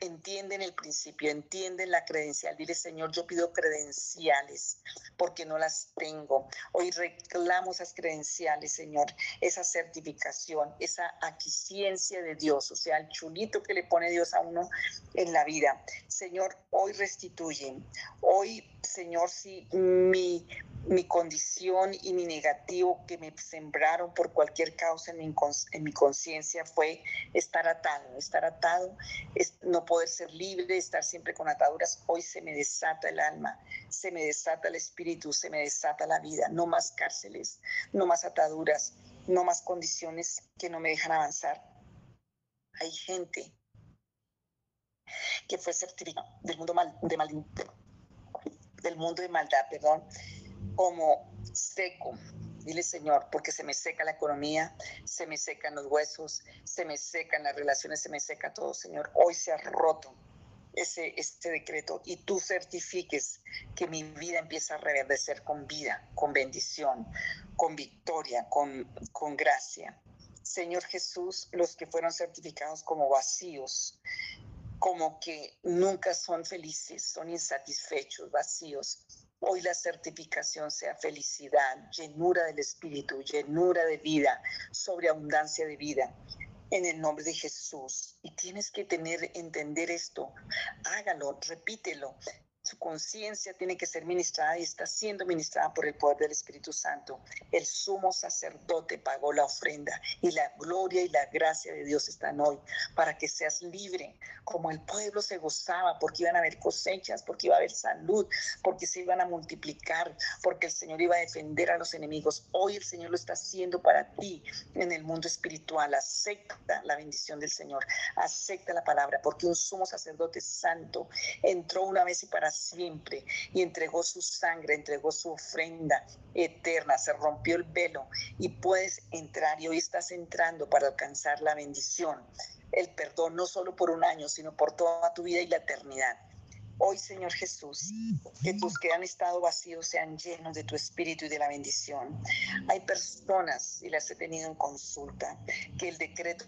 entienden el principio, entienden la credencial. Dile, Señor, yo pido credenciales porque no las tengo. Hoy reclamo esas credenciales, Señor, esa certificación, esa aquiciencia de Dios, o sea, el chulito que le pone Dios a uno en la vida. Señor, hoy restituyen. Hoy, Señor, si mi mi condición y mi negativo que me sembraron por cualquier causa en mi, en mi conciencia fue estar atado, estar atado, es no poder ser libre, estar siempre con ataduras. Hoy se me desata el alma, se me desata el espíritu, se me desata la vida. No más cárceles, no más ataduras, no más condiciones que no me dejan avanzar. Hay gente que fue certificada del mundo mal, de mal, del mundo de maldad, perdón, como seco. Dile, Señor, porque se me seca la economía, se me secan los huesos, se me secan las relaciones, se me seca todo, Señor. Hoy se ha roto ese, este decreto y tú certifiques que mi vida empieza a reverdecer con vida, con bendición, con victoria, con, con gracia. Señor Jesús, los que fueron certificados como vacíos, como que nunca son felices, son insatisfechos, vacíos. Hoy la certificación sea felicidad, llenura del espíritu, llenura de vida, sobreabundancia de vida. En el nombre de Jesús. Y tienes que tener, entender esto. Hágalo, repítelo. Su conciencia tiene que ser ministrada y está siendo ministrada por el poder del Espíritu Santo. El sumo sacerdote pagó la ofrenda y la gloria y la gracia de Dios están hoy para que seas libre, como el pueblo se gozaba porque iban a haber cosechas, porque iba a haber salud, porque se iban a multiplicar, porque el Señor iba a defender a los enemigos. Hoy el Señor lo está haciendo para ti en el mundo espiritual. Acepta la bendición del Señor, acepta la palabra, porque un sumo sacerdote santo entró una vez y para siempre y entregó su sangre, entregó su ofrenda eterna, se rompió el velo y puedes entrar y hoy estás entrando para alcanzar la bendición, el perdón no solo por un año, sino por toda tu vida y la eternidad. Hoy, Señor Jesús, que tus que han estado vacíos sean llenos de tu espíritu y de la bendición. Hay personas, y las he tenido en consulta, que el decreto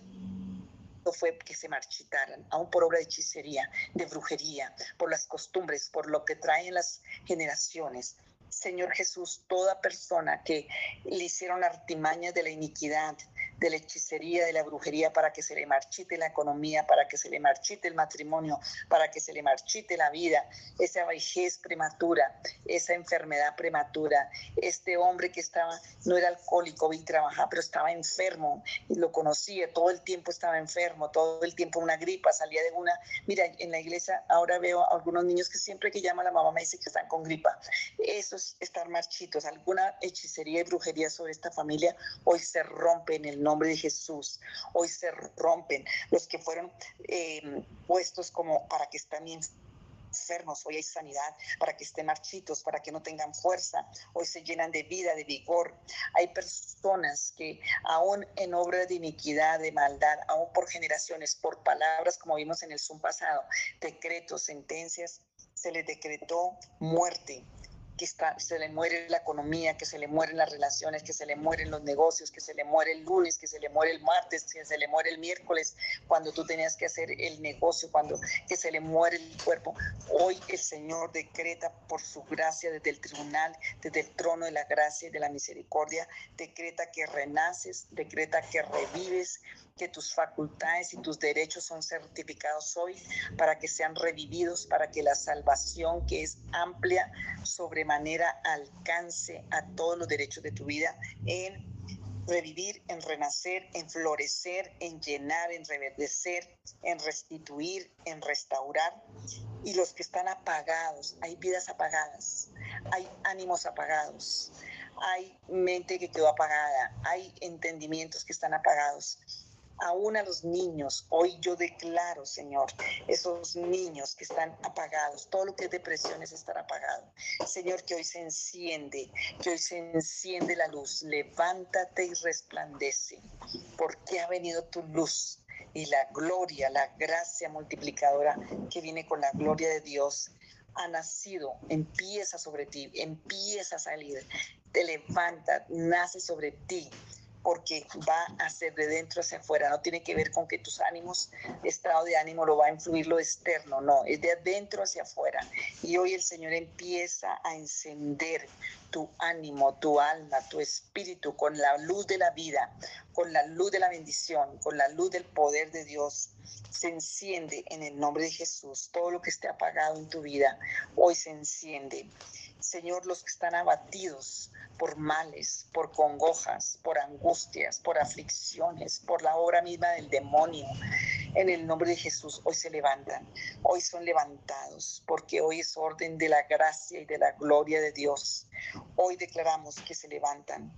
fue que se marchitaran, aún por obra de hechicería, de brujería, por las costumbres, por lo que traen las generaciones. Señor Jesús, toda persona que le hicieron artimañas de la iniquidad, de la hechicería, de la brujería, para que se le marchite la economía, para que se le marchite el matrimonio, para que se le marchite la vida, esa vejez prematura, esa enfermedad prematura, este hombre que estaba, no era alcohólico y trabajaba, pero estaba enfermo, y lo conocía, todo el tiempo estaba enfermo, todo el tiempo una gripa, salía de una, mira, en la iglesia ahora veo a algunos niños que siempre que llama la mamá me dice que están con gripa, eso es estar marchitos, alguna hechicería y brujería sobre esta familia hoy se rompe en el nombre de Jesús. Hoy se rompen los que fueron em, puestos como para que estén enfermos, hoy hay sanidad, para que estén marchitos, para que no tengan fuerza, hoy se llenan de vida, de vigor. Hay personas que aún en obra de iniquidad, de maldad, aún por generaciones, por palabras, como vimos en el Zoom pasado, decretos, sentencias, se les decretó muerte, que se le muere la economía, que se le mueren las relaciones, que se le mueren los negocios, que se le muere el lunes, que se le muere el martes, que se le muere el miércoles, cuando tú tenías que hacer el negocio, cuando que se le muere el cuerpo. Hoy el Señor decreta por su gracia desde el tribunal, desde el trono de la gracia y de la misericordia, decreta que renaces, decreta que revives, que tus facultades y tus derechos son certificados hoy para que sean revividos, para que la salvación que es amplia sobremanera alcance a todos los derechos de tu vida en revivir, en renacer, en florecer, en llenar, en reverdecer, en restituir, en restaurar. Y los que están apagados, hay vidas apagadas, hay ánimos apagados, hay mente que quedó apagada, hay entendimientos que están apagados aún a los niños. Hoy yo declaro, Señor, esos niños que están apagados, todo lo que es depresiones estará apagado. Señor, que hoy se enciende, que hoy se enciende la luz. Levántate y resplandece, porque ha venido tu luz y la gloria, la gracia multiplicadora que viene con la gloria de Dios ha nacido, empieza sobre ti, empieza a salir, te levanta, nace sobre ti porque va a ser de dentro hacia afuera, no tiene que ver con que tus ánimos, estado de ánimo lo va a influir lo externo, no, es de adentro hacia afuera. Y hoy el Señor empieza a encender tu ánimo, tu alma, tu espíritu con la luz de la vida, con la luz de la bendición, con la luz del poder de Dios. Se enciende en el nombre de Jesús. Todo lo que esté apagado en tu vida, hoy se enciende. Señor, los que están abatidos, por males, por congojas, por angustias, por aflicciones, por la obra misma del demonio. En el nombre de Jesús hoy se levantan, hoy son levantados, porque hoy es orden de la gracia y de la gloria de Dios. Hoy declaramos que se levantan.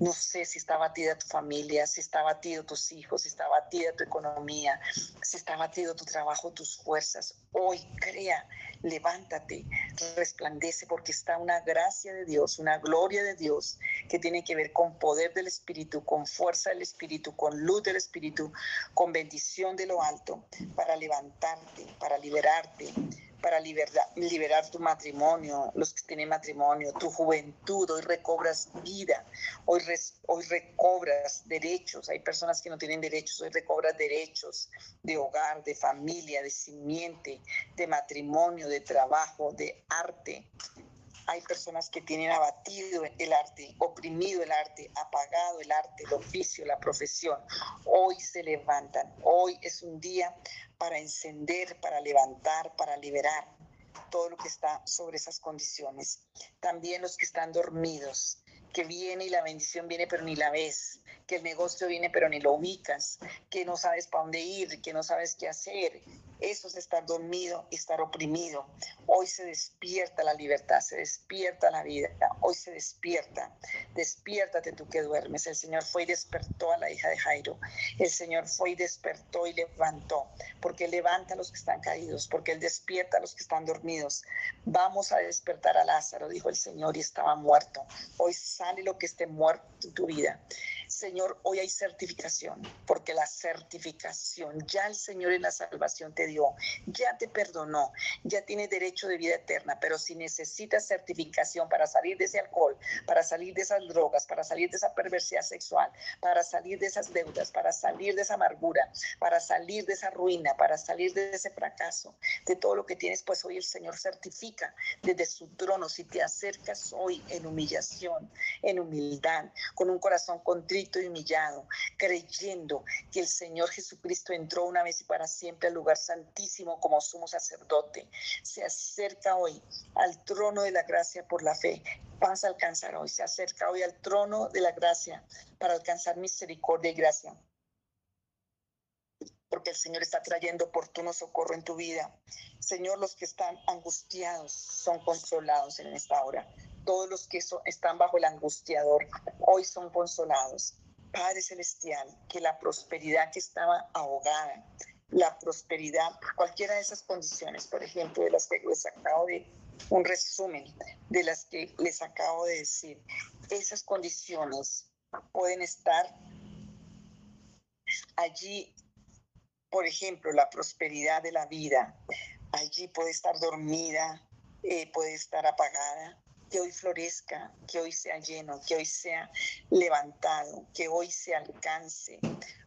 No sé si está batida tu familia, si está batido tus hijos, si está batida tu economía, si está batido tu trabajo, tus fuerzas. Hoy crea levántate, resplandece, porque está una gracia de Dios, una gloria de Dios que tiene que ver con poder del Espíritu, con fuerza del Espíritu, con luz del Espíritu, con bendición de lo alto, para levantarte, para liberarte, para liberar, liberar tu matrimonio, los que tienen matrimonio, tu juventud, hoy recobras vida, hoy, hoy recobras derechos, hay personas que no tienen derechos, hoy recobras derechos de hogar, de familia, de simiente, de matrimonio, de trabajo, de arte. Hay personas que tienen abatido el arte, oprimido el arte, apagado el arte, el oficio, la profesión. Hoy se levantan. Hoy es un día para encender, para levantar, para liberar todo lo que está sobre esas condiciones. También los que están dormidos, que viene y la bendición viene pero ni la ves, que el negocio viene pero ni lo ubicas, que no sabes para dónde ir, que no sabes qué hacer, eso es estar dormido y estar oprimido. Hoy se despierta la libertad, se despierta la vida. Hoy se despierta. Despiértate tú que duermes. El Señor fue y despertó a la hija de Jairo. El Señor fue y despertó y levantó. Porque levanta a los que están caídos, porque Él despierta a los que están dormidos. Vamos a despertar a Lázaro, dijo el Señor, y estaba muerto. Hoy sale lo que esté muerto en tu vida. Señor, hoy hay certificación, porque la certificación, ya el Señor en la salvación te dio, ya te perdonó, ya tiene derecho de vida eterna, pero si necesitas certificación para salir de ese alcohol, para salir de esas drogas, para salir de esa perversidad sexual, para salir de esas deudas, para salir de esa amargura, para salir de esa ruina, para salir de ese fracaso, de todo lo que tienes, pues hoy el Señor certifica desde su trono, si te acercas hoy en humillación, en humildad, con un corazón contrito, humillado, creyendo que el Señor Jesucristo entró una vez y para siempre al lugar santísimo como sumo sacerdote. Se acerca hoy al trono de la gracia por la fe. Vas a alcanzar hoy, se acerca hoy al trono de la gracia para alcanzar misericordia y gracia porque el Señor está trayendo oportuno socorro en tu vida. Señor, los que están angustiados son consolados en esta hora todos los que están bajo el angustiador hoy son consolados. Padre Celestial, que la prosperidad que estaba ahogada, la prosperidad, cualquiera de esas condiciones, por ejemplo, de las que les acabo de, un resumen de las que les acabo de decir, esas condiciones pueden estar allí, por ejemplo, la prosperidad de la vida, allí puede estar dormida, eh, puede estar apagada, que hoy florezca, que hoy sea lleno, que hoy sea levantado, que hoy se alcance.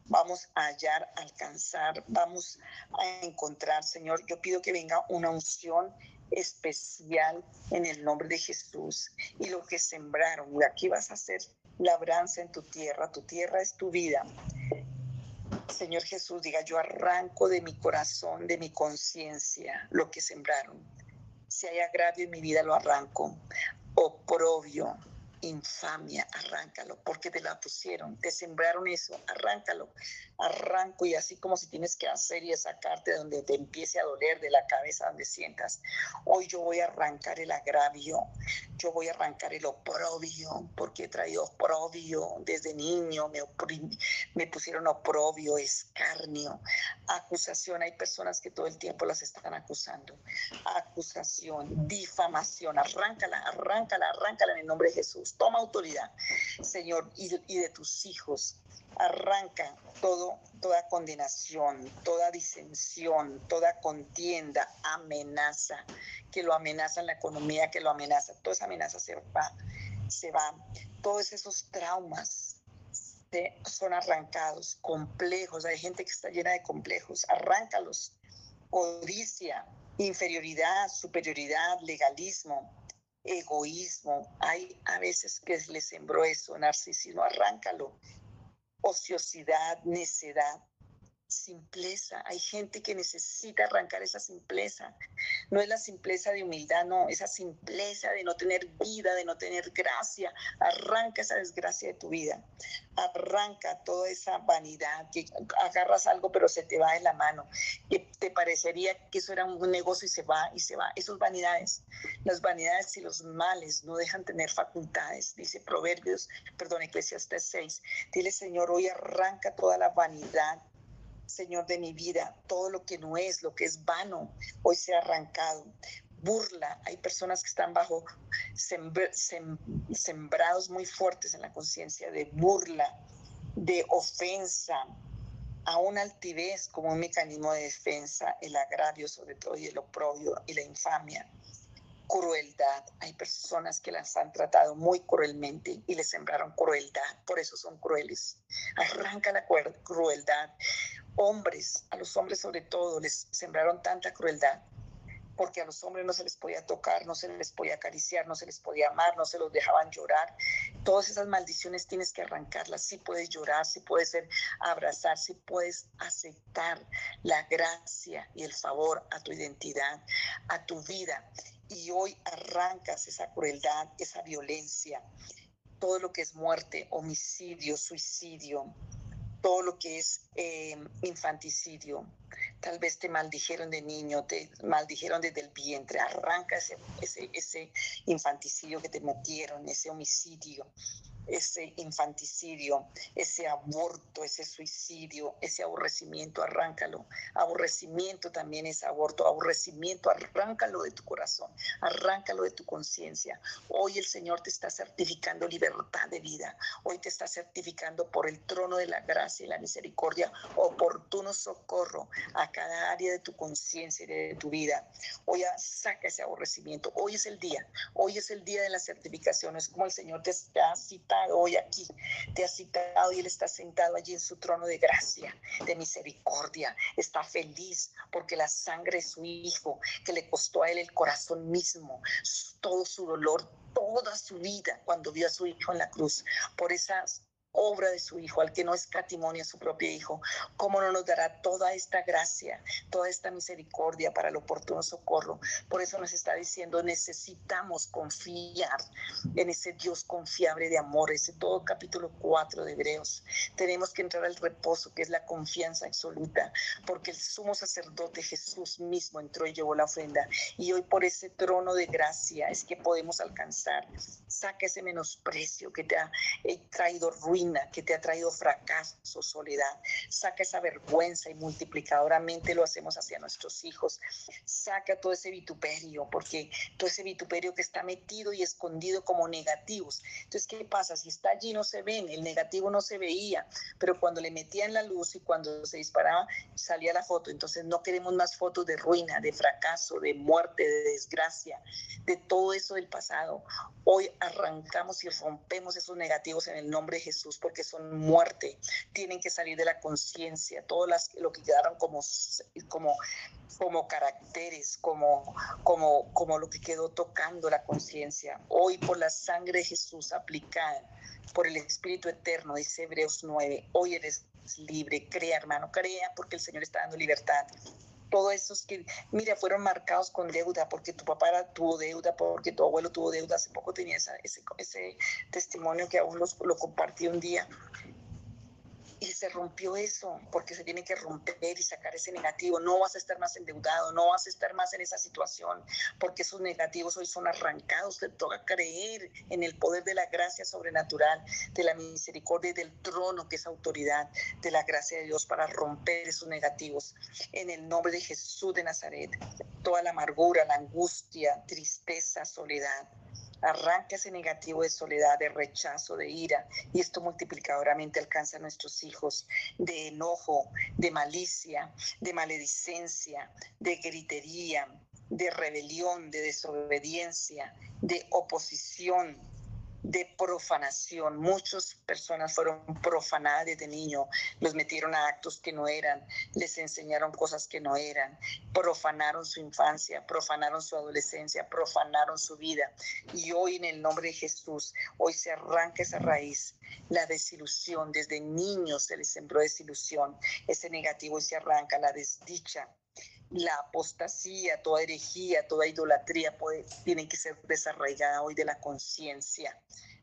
Vamos a hallar, alcanzar, vamos a encontrar, Señor. Yo pido que venga una unción especial en el nombre de Jesús. Y lo que sembraron, y aquí vas a hacer labranza en tu tierra, tu tierra es tu vida. Señor Jesús, diga, yo arranco de mi corazón, de mi conciencia, lo que sembraron. Si hay agravio en mi vida, lo arranco oprobio, infamia, arráncalo, porque te la pusieron, te sembraron eso, arráncalo. Arranco y así como si tienes que hacer y sacarte donde te empiece a doler de la cabeza donde sientas. Hoy yo voy a arrancar el agravio, yo voy a arrancar el oprobio, porque he traído oprobio desde niño, me, me pusieron oprobio, escarnio, acusación. Hay personas que todo el tiempo las están acusando. Acusación, difamación, arráncala, arráncala, arráncala en el nombre de Jesús. Toma autoridad, Señor, y, y de tus hijos arranca todo, toda condenación, toda disensión, toda contienda, amenaza, que lo amenaza en la economía, que lo amenaza, toda esa amenaza se va, se va. Todos esos traumas son arrancados, complejos, hay gente que está llena de complejos, arráncalos. Codicia, inferioridad, superioridad, legalismo, egoísmo. Hay a veces que le sembró eso, narcisismo, arráncalo ociosidad, necedad, simpleza. Hay gente que necesita arrancar esa simpleza. No es la simpleza de humildad, no, esa simpleza de no tener vida, de no tener gracia. Arranca esa desgracia de tu vida. Arranca toda esa vanidad, que agarras algo pero se te va de la mano, que te parecería que eso era un negocio y se va y se va. Esas vanidades, las vanidades y los males no dejan tener facultades, dice Proverbios, perdón, Eclesiastes 6. Dile, Señor, hoy arranca toda la vanidad Señor de mi vida, todo lo que no es, lo que es vano, hoy se ha arrancado. Burla, hay personas que están bajo sembrados muy fuertes en la conciencia de burla, de ofensa, a una altivez como un mecanismo de defensa, el agravio sobre todo y el oprobio y la infamia crueldad. Hay personas que las han tratado muy cruelmente y les sembraron crueldad, por eso son crueles. Arranca la crueldad hombres, a los hombres sobre todo, les sembraron tanta crueldad, porque a los hombres no se les podía tocar, no se les podía acariciar, no se les podía amar, no se los dejaban llorar. Todas esas maldiciones tienes que arrancarlas. Sí puedes llorar, sí puedes ser abrazar, sí puedes aceptar la gracia y el favor a tu identidad, a tu vida. Y hoy arrancas esa crueldad, esa violencia, todo lo que es muerte, homicidio, suicidio, todo lo que es eh, infanticidio. Tal vez te maldijeron de niño, te maldijeron desde el vientre. Arranca ese, ese, ese infanticidio que te metieron, ese homicidio ese infanticidio, ese aborto, ese suicidio, ese aborrecimiento, arráncalo. Aborrecimiento también es aborto, aborrecimiento, arráncalo de tu corazón, arráncalo de tu conciencia. Hoy el Señor te está certificando libertad de vida, hoy te está certificando por el trono de la gracia y la misericordia, oportuno socorro a cada área de tu conciencia y de tu vida. Hoy saca ese aborrecimiento, hoy es el día, hoy es el día de la certificación, es como el Señor te ha hoy aquí, te ha citado y Él está sentado allí en su trono de gracia, de misericordia. Está feliz porque la sangre de su Hijo, que le costó a Él el corazón mismo, todo su dolor, toda su vida cuando vio a su Hijo en la cruz, por esas obra de su Hijo, al que no escatimonia a su propio Hijo, ¿cómo no nos dará toda esta gracia, toda esta misericordia para el oportuno socorro? Por eso nos está diciendo, necesitamos confiar en ese Dios confiable de amor, ese todo capítulo 4 de Hebreos. Tenemos que entrar al reposo, que es la confianza absoluta, porque el sumo sacerdote Jesús mismo entró y llevó la ofrenda. Y hoy por ese trono de gracia es que podemos alcanzar. Saca ese menosprecio que te ha eh, traído ruina que te ha traído fracaso, soledad. Saca esa vergüenza y multiplicadoramente lo hacemos hacia nuestros hijos. Saca todo ese vituperio, porque todo ese vituperio que está metido y escondido como negativos. Entonces, ¿qué pasa? Si está allí no se ven, el negativo no se veía, pero cuando le metían la luz y cuando se disparaba, salía la foto. Entonces, no queremos más fotos de ruina, de fracaso, de muerte, de desgracia, de todo eso del pasado. Hoy arrancamos y rompemos esos negativos en el nombre de Jesús porque son muerte, tienen que salir de la conciencia, todo lo que quedaron como, como, como caracteres, como, como, como lo que quedó tocando la conciencia. Hoy por la sangre de Jesús aplicada por el Espíritu Eterno, dice Hebreos 9, hoy eres libre, crea hermano, crea porque el Señor está dando libertad todos esos que, mira, fueron marcados con deuda, porque tu papá tuvo deuda, porque tu abuelo tuvo deuda, hace poco tenía ese, ese testimonio que aún los, lo compartí un día. Y se rompió eso, porque se tiene que romper y sacar ese negativo. No vas a estar más endeudado, no vas a estar más en esa situación, porque esos negativos hoy son arrancados. Te toca creer en el poder de la gracia sobrenatural, de la misericordia y del trono, que es autoridad, de la gracia de Dios para romper esos negativos. En el nombre de Jesús de Nazaret, toda la amargura, la angustia, tristeza, soledad Arranca ese negativo de soledad, de rechazo, de ira, y esto multiplicadoramente alcanza a nuestros hijos de enojo, de malicia, de maledicencia, de gritería, de rebelión, de desobediencia, de oposición, de profanación. Muchas personas fueron profanadas desde niño, los metieron a actos que no eran, les enseñaron cosas que no eran, profanaron su infancia, profanaron su adolescencia, profanaron su vida. Y hoy en el nombre de Jesús, hoy se arranca esa raíz, la desilusión. Desde niños se les sembró desilusión, ese negativo y se arranca la desdicha la apostasía, toda herejía, toda idolatría puede, tiene que ser desarraigada hoy de la conciencia.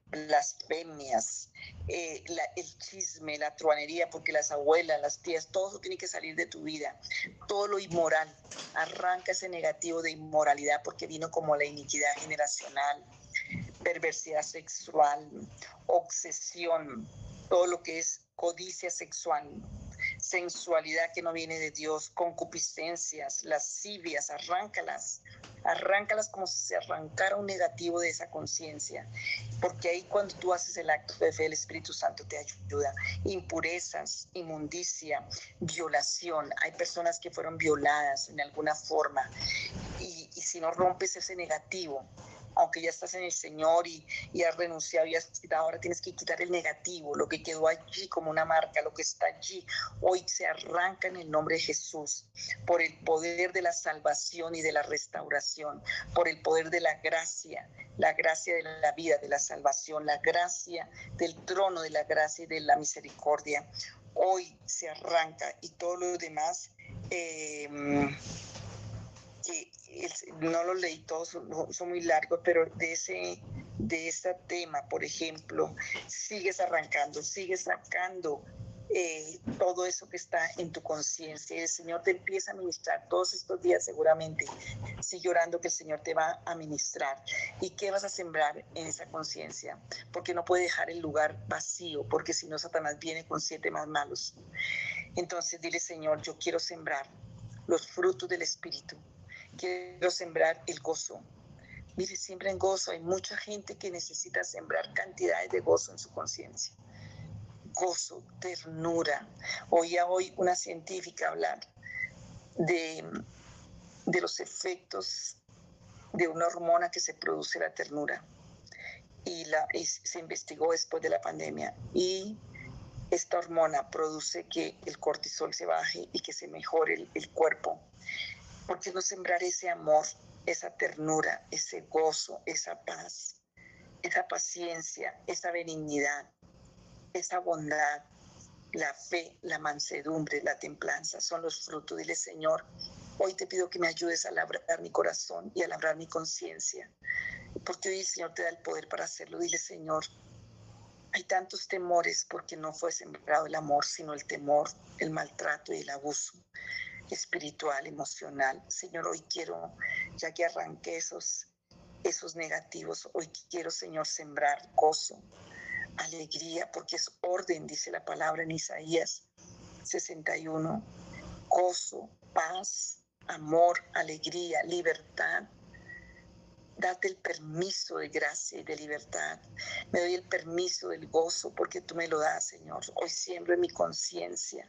Blasfemias, eh, el chisme, la truanería, porque las abuelas, las tías, todo eso tiene que salir de tu vida. Todo lo inmoral, arranca ese negativo de inmoralidad porque vino como la iniquidad generacional, perversidad sexual, obsesión, todo lo que es codicia sexual, sensualidad que no viene de Dios, concupiscencias, lascivias, arráncalas, arráncalas como si se arrancara un negativo de esa conciencia, porque ahí cuando tú haces el acto de fe, el Espíritu Santo te ayuda. Impurezas, inmundicia, violación. Hay personas que fueron violadas en alguna forma y, y si no rompes ese negativo, aunque ya estás en el Señor y, y has renunciado y has quitado, ahora tienes que quitar el negativo, lo que quedó allí como una marca, lo que está allí, hoy se arranca en el nombre de Jesús, por el poder de la salvación y de la restauración, por el poder de la gracia, la gracia de la vida, de la salvación, la gracia del trono de la gracia y de la misericordia. Hoy se arranca y todo lo demás. Eh, que no lo leí todos, son, muy largos, pero de ese, de ese tema, por ejemplo, sigues arrancando, sigues sacando eh, todo eso que está en tu conciencia. El Señor te empieza a ministrar todos estos días seguramente. Sigue orando que el Señor te va a ministrar. ¿Y qué vas a sembrar en esa conciencia? Porque no puede dejar el lugar vacío, porque si no Satanás viene con siete más malos. Entonces dile, Señor, yo quiero sembrar los frutos del Espíritu quiero sembrar el gozo. Mire, siempre en gozo. Hay mucha gente que necesita sembrar cantidades de gozo en su conciencia. Gozo, ternura. Oía hoy una científica hablar de, de los efectos de una hormona que se produce la ternura. Y, la, se investigó después de la pandemia. Y esta hormona produce que el cortisol se baje y que se mejore el, el cuerpo ¿Por qué no sembrar ese amor, esa ternura, ese gozo, esa paz, esa paciencia, esa benignidad, esa bondad, la fe, la mansedumbre, la templanza? Son los frutos. Dile, Señor, hoy te pido que me ayudes a labrar mi corazón y a labrar mi conciencia. Porque hoy el Señor te da el poder para hacerlo. Dile, Señor, hay tantos temores porque no fue sembrado el amor, sino el temor, el maltrato y el abuso espiritual, emocional. Señor, hoy quiero, ya que arranqué esos, esos negativos, hoy quiero, Señor, sembrar gozo, alegría, porque es orden, dice la palabra en Isaías 61. Gozo, paz, amor, alegría, libertad. Date el permiso de gracia y de libertad. Me doy el permiso del gozo porque tú me lo das, Señor. Hoy siembro en mi conciencia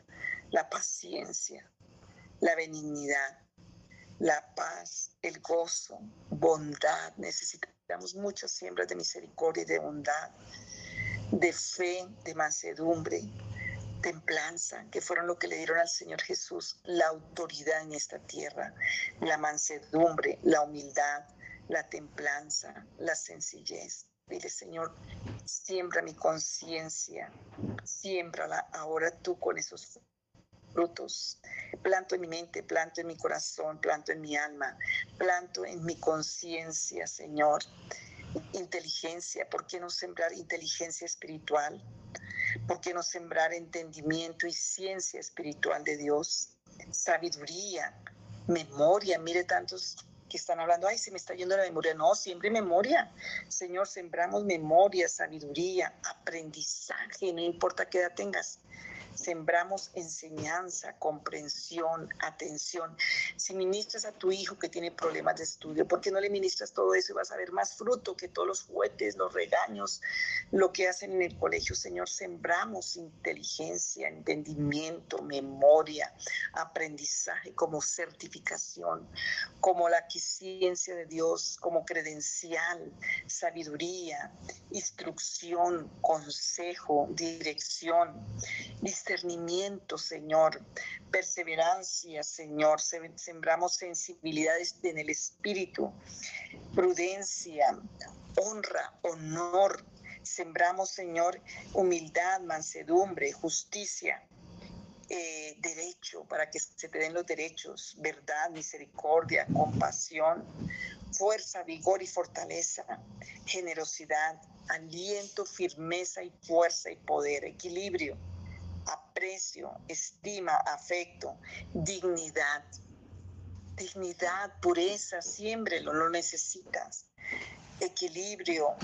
la paciencia, la benignidad, la paz, el gozo, bondad. Necesitamos muchas siembras de misericordia y de bondad, de fe, de mansedumbre, templanza, que fueron lo que le dieron al Señor Jesús la autoridad en esta tierra, la mansedumbre, la humildad, la templanza, la sencillez. Dile, Señor, siembra mi conciencia, siémbrala ahora tú con esos frutos. Planto en mi mente, planto en mi corazón, planto en mi alma, planto en mi conciencia, Señor. Inteligencia, ¿por qué no sembrar inteligencia espiritual? ¿Por qué no sembrar entendimiento y ciencia espiritual de Dios? Sabiduría, memoria. Mire tantos que están hablando, ay, se me está yendo la memoria. No, siempre memoria. Señor, sembramos memoria, sabiduría, aprendizaje, no importa qué edad tengas sembramos enseñanza, comprensión, atención. Si ministras a tu hijo que tiene problemas de estudio, ¿por qué no le ministras todo eso y vas a ver más fruto que todos los juguetes, los regaños, lo que hacen en el colegio? Señor, sembramos inteligencia, entendimiento, memoria, aprendizaje como certificación, como la ciencia de Dios, como credencial, sabiduría, instrucción, consejo, dirección discernimiento, Señor, perseverancia, Señor. Sembramos sensibilidades en el espíritu, prudencia, honra, honor. Sembramos, Señor, humildad, mansedumbre, justicia. Eh, derecho, para que se te den los derechos, verdad, misericordia, compasión, fuerza, vigor y fortaleza, generosidad, aliento, firmeza y fuerza y poder, equilibrio, aprecio, estima, afecto, dignidad. Dignidad, pureza, siempre lo necesitas. Equilibrio,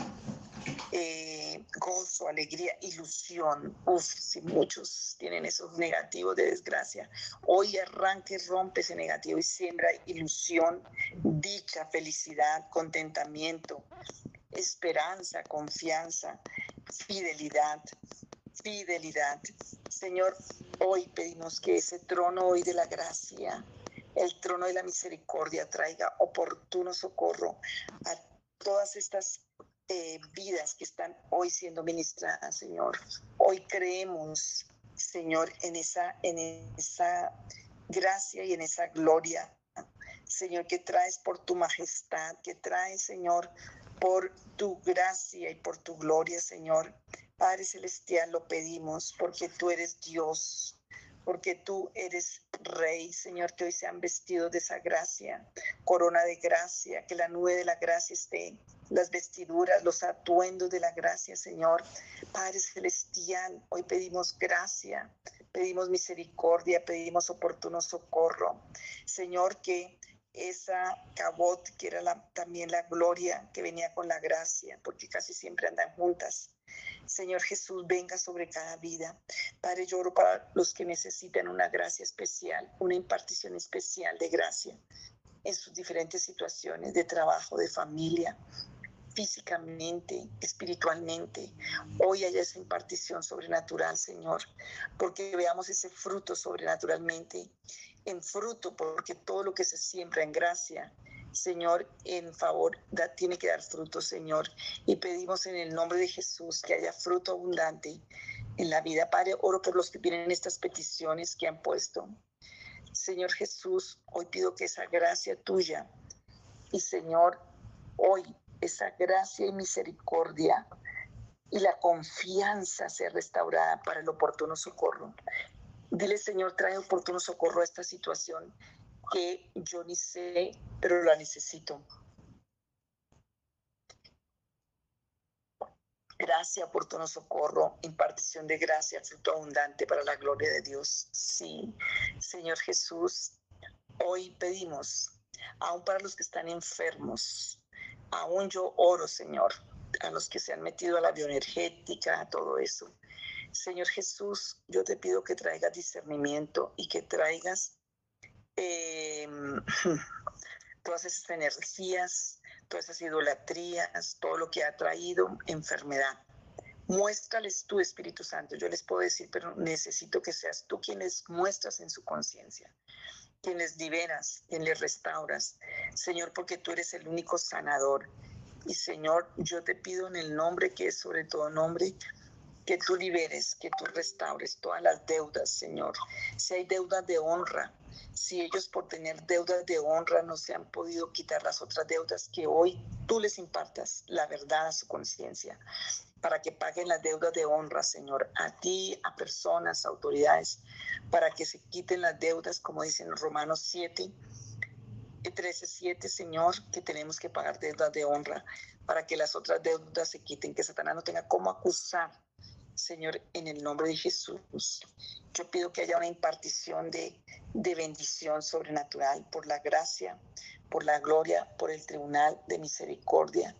eh, gozo, alegría, ilusión. Uf, si muchos tienen esos negativos de desgracia, hoy arranque, rompe ese negativo y siembra ilusión, dicha, felicidad, contentamiento, esperanza, confianza, fidelidad, fidelidad. Señor, hoy pedimos que ese trono hoy de la gracia, el trono de la misericordia traiga oportuno socorro a todas estas eh, vidas que están hoy siendo ministradas, Señor. Hoy creemos, Señor, en esa, en esa gracia y en esa gloria, Señor, que traes por tu majestad, que traes, Señor, por tu gracia y por tu gloria, Señor. Padre Celestial, lo pedimos porque tú eres Dios, porque tú eres Rey, Señor, que hoy se han vestido de esa gracia, corona de gracia, que la nube de la gracia esté, las vestiduras, los atuendos de la gracia, Señor. Padre Celestial, hoy pedimos gracia, pedimos misericordia, pedimos oportuno socorro. Señor, que esa cabot, que era también la gloria que venía con la gracia, porque casi siempre andan juntas. Señor Jesús, venga sobre cada vida. Padre, lloro para los que necesitan una gracia especial, una impartición especial de gracia en sus diferentes situaciones de trabajo, de familia, físicamente, espiritualmente. Hoy haya esa impartición sobrenatural, Señor, porque veamos ese fruto sobrenaturalmente en fruto, porque todo lo que se siembra en gracia Señor, en favor, tiene que dar fruto, Señor. Y pedimos en el nombre de Jesús que haya fruto abundante en la vida. Padre, oro por los que tienen estas peticiones que han puesto. Señor Jesús, hoy pido que esa gracia tuya y Señor, hoy esa gracia y misericordia y la confianza sea restaurada para el oportuno socorro. Dile, Señor, trae oportuno socorro a esta situación que yo ni sé, pero la necesito. Gracia, oportuno socorro, impartición de gracia, fruto abundante para la gloria de Dios. Sí, Señor Jesús, hoy pedimos, aún para los que están enfermos, aún yo oro, Señor, a los que se han metido a la bioenergética, a todo eso. Señor Jesús, yo te pido que traigas discernimiento y que traigas Em, <clears throat> todas esas energías, todas esas idolatrías, todo lo que ha traído enfermedad. Muéstrales tu Espíritu Santo. Yo les puedo decir, pero necesito que seas tú quien les muestras en su conciencia, quien les liberas, quien les restauras. Señor, porque tú eres el único sanador. Y Señor, yo te pido en el nombre que es sobre todo nombre, que tú liberes, que tú restaures todas las deudas, Señor. Si hay deudas de honra, si ellos por tener deudas de honra no se han podido quitar las otras deudas, que hoy tú les impartas la verdad a su conciencia para que paguen las deudas de honra, Señor, a ti, a personas, autoridades, para que se quiten las deudas, como dicen Romanos 7, 13, 7, Señor, que tenemos que pagar deudas de honra para que las otras deudas se quiten, que Satanás no tenga cómo acusar Señor, en el nombre de Jesús, yo pido que haya una impartición de, de bendición sobrenatural por la gracia, por la gloria, por el tribunal de misericordia.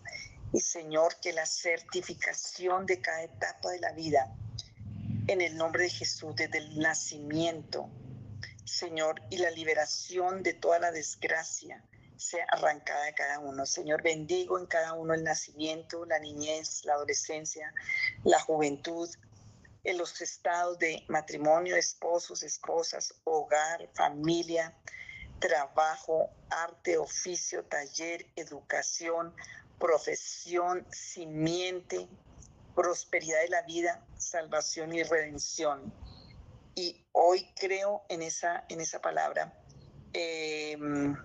Y Señor, que la certificación de cada etapa de la vida, en el nombre de Jesús, desde el nacimiento, Señor, y la liberación de toda la desgracia sea arrancada de cada uno. Señor, bendigo en cada uno el nacimiento, la niñez, la adolescencia, la juventud, en los estados de matrimonio, esposos, esposas, hogar, familia, trabajo, arte, oficio, taller, educación, profesión, simiente, prosperidad de la vida, salvación y redención. Y hoy creo en esa, en esa palabra. Em,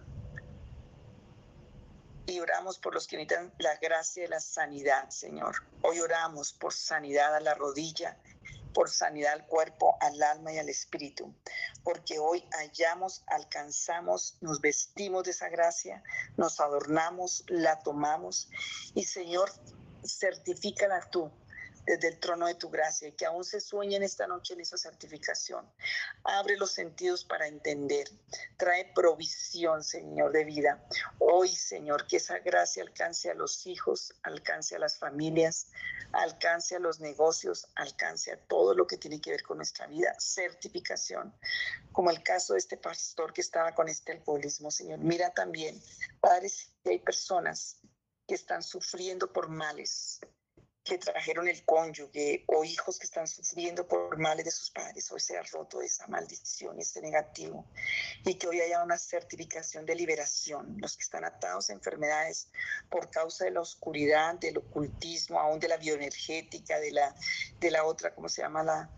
y oramos por los que necesitan la gracia de la sanidad, Señor. Hoy oramos por sanidad a la rodilla, por sanidad al cuerpo, al alma y al espíritu, porque hoy hallamos, alcanzamos, nos vestimos de esa gracia, nos adornamos, la tomamos y Señor, certifícala tú desde el trono de tu gracia y que aún se sueñen esta noche en esa certificación. Abre los sentidos para entender. Trae provisión, Señor, de vida. Hoy, Señor, que esa gracia alcance a los hijos, alcance a las familias, alcance a los negocios, alcance a todo lo que tiene que ver con nuestra vida. Certificación, como el caso de este pastor que estaba con este alcoholismo, Señor. Mira también, Padre, si hay personas que están sufriendo por males, que trajeron el cónyuge o hijos que están sufriendo por males de sus padres, hoy se ha roto esa maldición, ese negativo, y que hoy haya una certificación de liberación. Los que están atados a enfermedades por causa de la oscuridad, del ocultismo, aún de la bioenergética, de la, de la otra, ¿cómo se llama? La,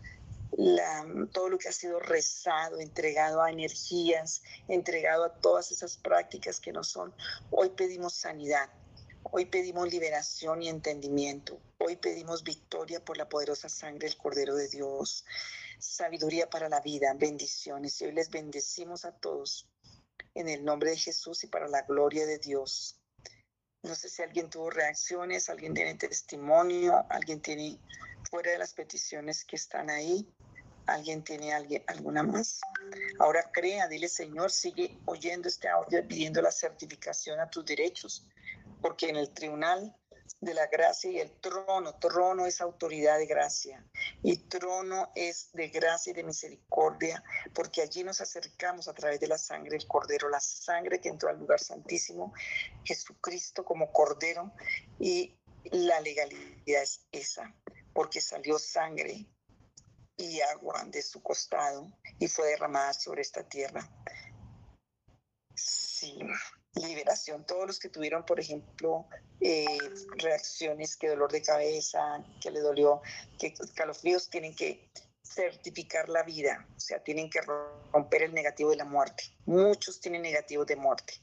la, todo lo que ha sido rezado, entregado a energías, entregado a todas esas prácticas que no son. Hoy pedimos sanidad, Hoy pedimos liberación y entendimiento. Hoy pedimos victoria por la poderosa sangre del Cordero de Dios. Sabiduría para la vida, bendiciones. Y hoy les bendecimos a todos en el nombre de Jesús y para la gloria de Dios. No sé si alguien tuvo reacciones, alguien tiene testimonio, alguien tiene fuera de las peticiones que están ahí. ¿Alguien tiene alguien, alguna más? Ahora crea, dile Señor, sigue oyendo este audio pidiendo la certificación a tus derechos porque en el tribunal de la gracia y el trono, trono es autoridad de gracia y trono es de gracia y de misericordia, porque allí nos acercamos a través de la sangre del cordero, la sangre que entró al lugar santísimo, Jesucristo como cordero y la legalidad es esa, porque salió sangre y agua de su costado y fue derramada sobre esta tierra. Sí liberación. Todos los que tuvieron, por ejemplo, eh, reacciones, que dolor de cabeza, que le dolió, que calofríos, tienen que certificar la vida, o sea, tienen que romper el negativo de la muerte. Muchos tienen negativos de muerte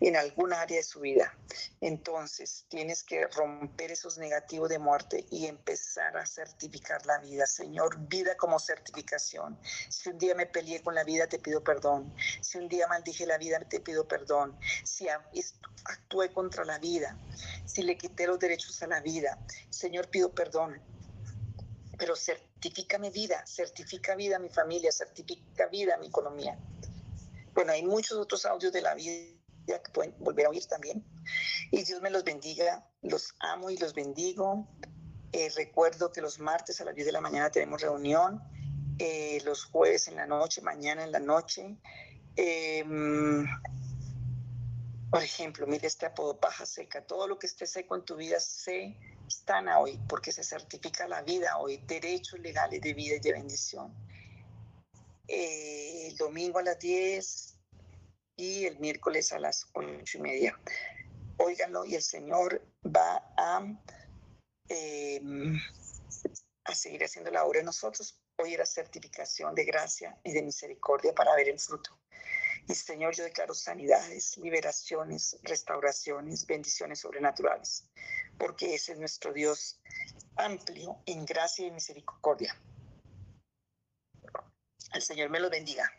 en alguna área de su vida. Entonces, tienes que romper esos negativos de muerte y empezar a certificar la vida. Señor, vida como certificación. Si un día me peleé con la vida, te pido perdón. Si un día maldije la vida, te pido perdón. Si actué contra la vida, si le quité los derechos a la vida, Señor, pido perdón. Pero certifica mi vida, certifica vida a mi familia, certifica vida a mi economía. Bueno, hay muchos otros audios de la vida que pueden volver a oír también. Y Dios me los bendiga, los amo y los bendigo. Eh, recuerdo que los martes a las 10 de la mañana tenemos reunión, eh, los jueves en la noche, mañana en la noche. Em, por ejemplo, mire este apodo paja seca, todo lo que esté seco en tu vida se estana hoy, porque se certifica la vida hoy, derechos legales de vida y de bendición. Eh, el domingo a las 10 y el miércoles a las ocho y media. Óiganlo y el Señor va a, em, a seguir haciendo la obra en nosotros. Hoy era certificación de gracia y de misericordia para ver el fruto. Y Señor, yo declaro sanidades, liberaciones, restauraciones, bendiciones sobrenaturales, porque ese es nuestro Dios amplio en gracia y misericordia. El Señor me lo bendiga.